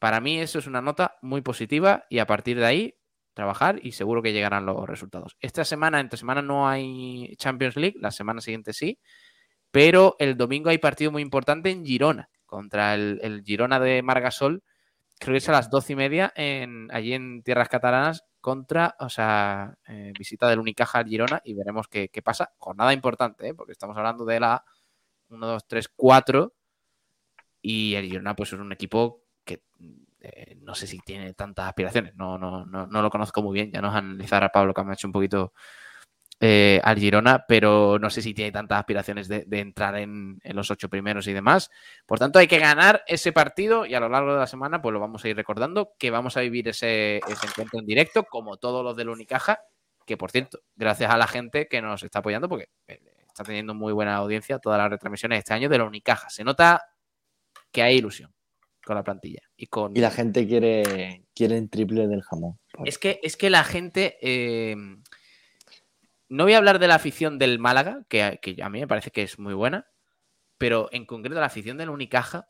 para mí eso es una nota muy positiva y a partir de ahí trabajar y seguro que llegarán los resultados. Esta semana, entre semana no hay Champions League, la semana siguiente sí, pero el domingo hay partido muy importante en Girona, contra el, Girona de Margasol, creo que es a las doce y media, en, allí en tierras catalanas, contra, o sea, eh, visita del Unicaja al Girona y veremos qué, qué pasa. Jornada importante, ¿eh? porque estamos hablando de la 1, 2, 3, 4 y el Girona pues es un equipo que eh, no sé si tiene tantas aspiraciones, no, no, no, no lo conozco muy bien, ya nos analizará Pablo que me ha hecho un poquito eh, al Girona, pero no sé si tiene tantas aspiraciones de, entrar en, en los ocho primeros y demás. Por tanto, hay que ganar ese partido y a lo largo de la semana pues lo vamos a ir recordando que vamos a vivir ese, ese encuentro en directo, como todos los del Unicaja, que por cierto, gracias a la gente que nos está apoyando, porque eh, está teniendo muy buena audiencia todas las retransmisiones este año de la Unicaja. Se nota que hay ilusión con la plantilla y con y la gente quiere, quiere el triple del jamón. es que, es que la gente. eh, no voy a hablar de la afición del Málaga, que, que a mí me parece que es muy buena, pero en concreto la afición del Unicaja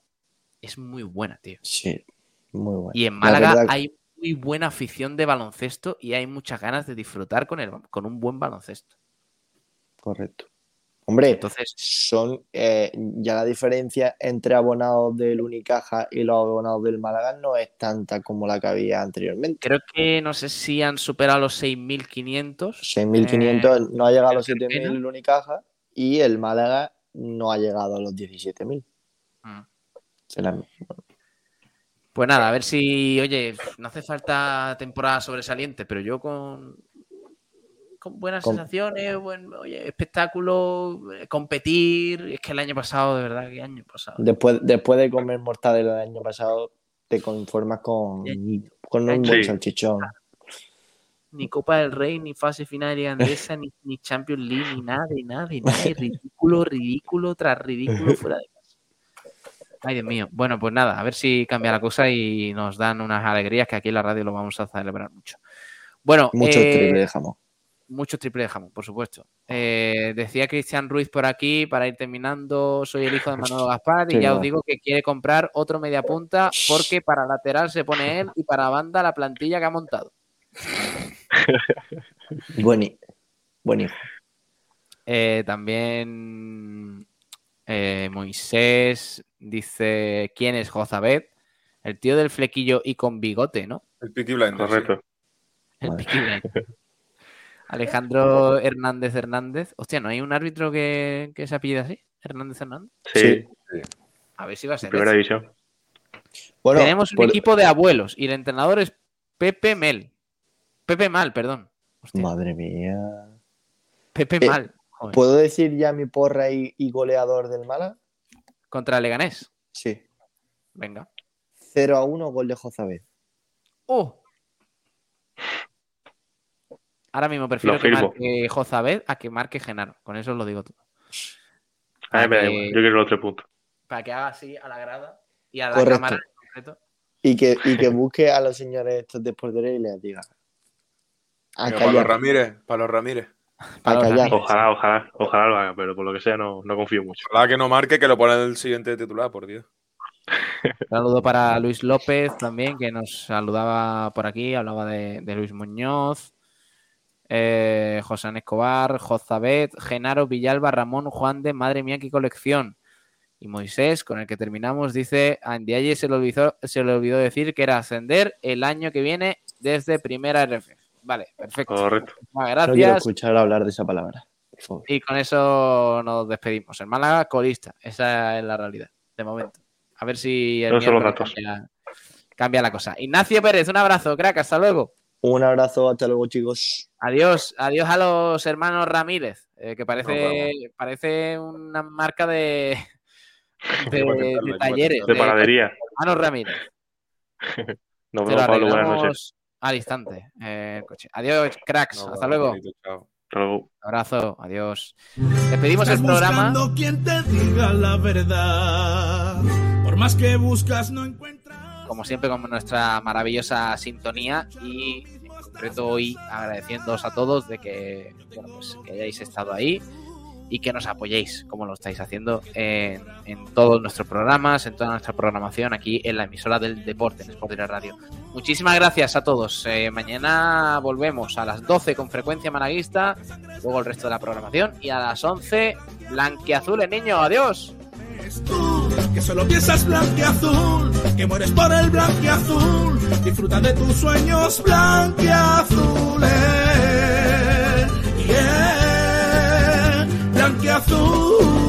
es muy buena, tío. Sí, muy bueno. Y en La Málaga verdad- hay muy buena afición de baloncesto y hay muchas ganas de disfrutar con, el, con un buen baloncesto. Correcto. Hombre, Entonces, son eh, ya la diferencia entre abonados del Unicaja y los abonados del Málaga no es tanta como la que había anteriormente. creo que no sé si han superado los 6.500. 6.500 no ha llegado a los el 7.000 Carpena. el Unicaja y el Málaga no ha llegado a los 17.000. Mm. Será- Pues nada, a ver si, oye, no hace falta temporada sobresaliente, pero yo con, con buenas Con- sensaciones, buen oye, espectáculo, eh, competir. Es que el año pasado, de verdad, que año pasado. Después, después de comer mortadela el año pasado, te conformas con, con un Sí. buen salchichón. Ni Copa del Rey, ni fase final irlandesa, ni, ni Champions League, ni nada, ni nada, ni nada. Ridículo, ridículo tras ridículo fuera de casa. Ay, Dios mío. Bueno, pues nada, a ver si cambia la cosa y nos dan unas alegrías que aquí en la radio lo vamos a celebrar mucho. Bueno, Mucho eh, triple de jamón. Muchos triple de jamón, por supuesto. Eh, decía Cristian Ruiz por aquí, para ir terminando, soy el hijo de Manolo Gaspar y ya os digo que quiere comprar otro media punta porque para lateral se pone él y para banda la plantilla que ha montado. Buen, hi- buen hijo. Eh, también eh, Moisés dice, ¿quién es Jozabed? El tío del flequillo y con bigote, ¿no? El Peaky Blinders. sí. Correcto. El. Peaky Blinders. Alejandro Hernández Hernández. Hostia, ¿no hay un árbitro que, que se apellida así? Hernández Hernández. Sí, Sí. A ver si va a ser. primera división. Bueno, Tenemos un por- equipo de abuelos y el entrenador es Pepe Mel. Pepe Mal, perdón. Hostia, Madre mía. Pepe Eh, Mal. Joder. ¿Puedo decir ya mi porra y, y goleador del Málaga? Contra Leganés. Sí. Venga. 0 a 1, gol de Jozabed. ¡Oh! Ahora mismo prefiero que marque Jozabed a que marque Genaro. Con eso os lo digo todo. A que- Yo quiero los tres puntos. Para que haga así a la grada y a la Correcto. cámara en concreto. Y que, y que busque a los señores estos de portería y les diga. A los. Ramírez, para los Ramírez. Para los callar. Ramírez. Ojalá, ojalá, ojalá lo haga, pero por lo que sea no, no confío mucho. Ojalá que no marque, que lo pone el siguiente titular, por Dios. Saludo para Luis López también, que nos saludaba por aquí, hablaba de, de Luis Muñoz, eh, José Escobar, Jozabet, Genaro, Villalba, Ramón, Juan de, madre mía, qué colección. Y Moisés, con el que terminamos, dice, a Ndiaye se le olvidó, se le olvidó decir que era ascender el año que viene desde primera RF. Vale, perfecto. Correcto. Muchas No quiero gracias. escuchar hablar de esa palabra. Por favor. Y con eso nos despedimos. El Málaga colista. Esa es la realidad, de momento. A ver si el datos. cambia, cambia la cosa. Ignacio Pérez, un abrazo, crack, hasta luego. Un abrazo, hasta luego, chicos. Adiós, adiós a los hermanos Ramírez, eh, que parece, parece una marca de, de, talleres. De de panadería. hermanos Ramírez. Nos vemos, Pablo. Buenas noches. al instante. eh, coche. Adiós, cracks. No, hasta luego. bonito, chao. Hasta luego. Abrazo, adiós. Despedimos el programa. quien te diga la verdad. Por más que buscas, no encuentras. como siempre, con nuestra maravillosa sintonía y concreto hoy agradeciéndoos a todos de que, bueno, pues, que hayáis estado ahí y que nos apoyéis, como lo estáis haciendo en, en todos nuestros programas, en toda nuestra programación aquí en la emisora del deporte, en Sport Direct Radio. Muchísimas gracias a todos. Eh, mañana volvemos a las 12 con frecuencia malaguista, luego el resto de la programación y a las 11 blanquiazules, niño. Adiós. Que solo piensas blanqueazul, que mueres por el blanqueazul. Disfruta de tus sueños blanqueazules. Yeah, blanqueazul.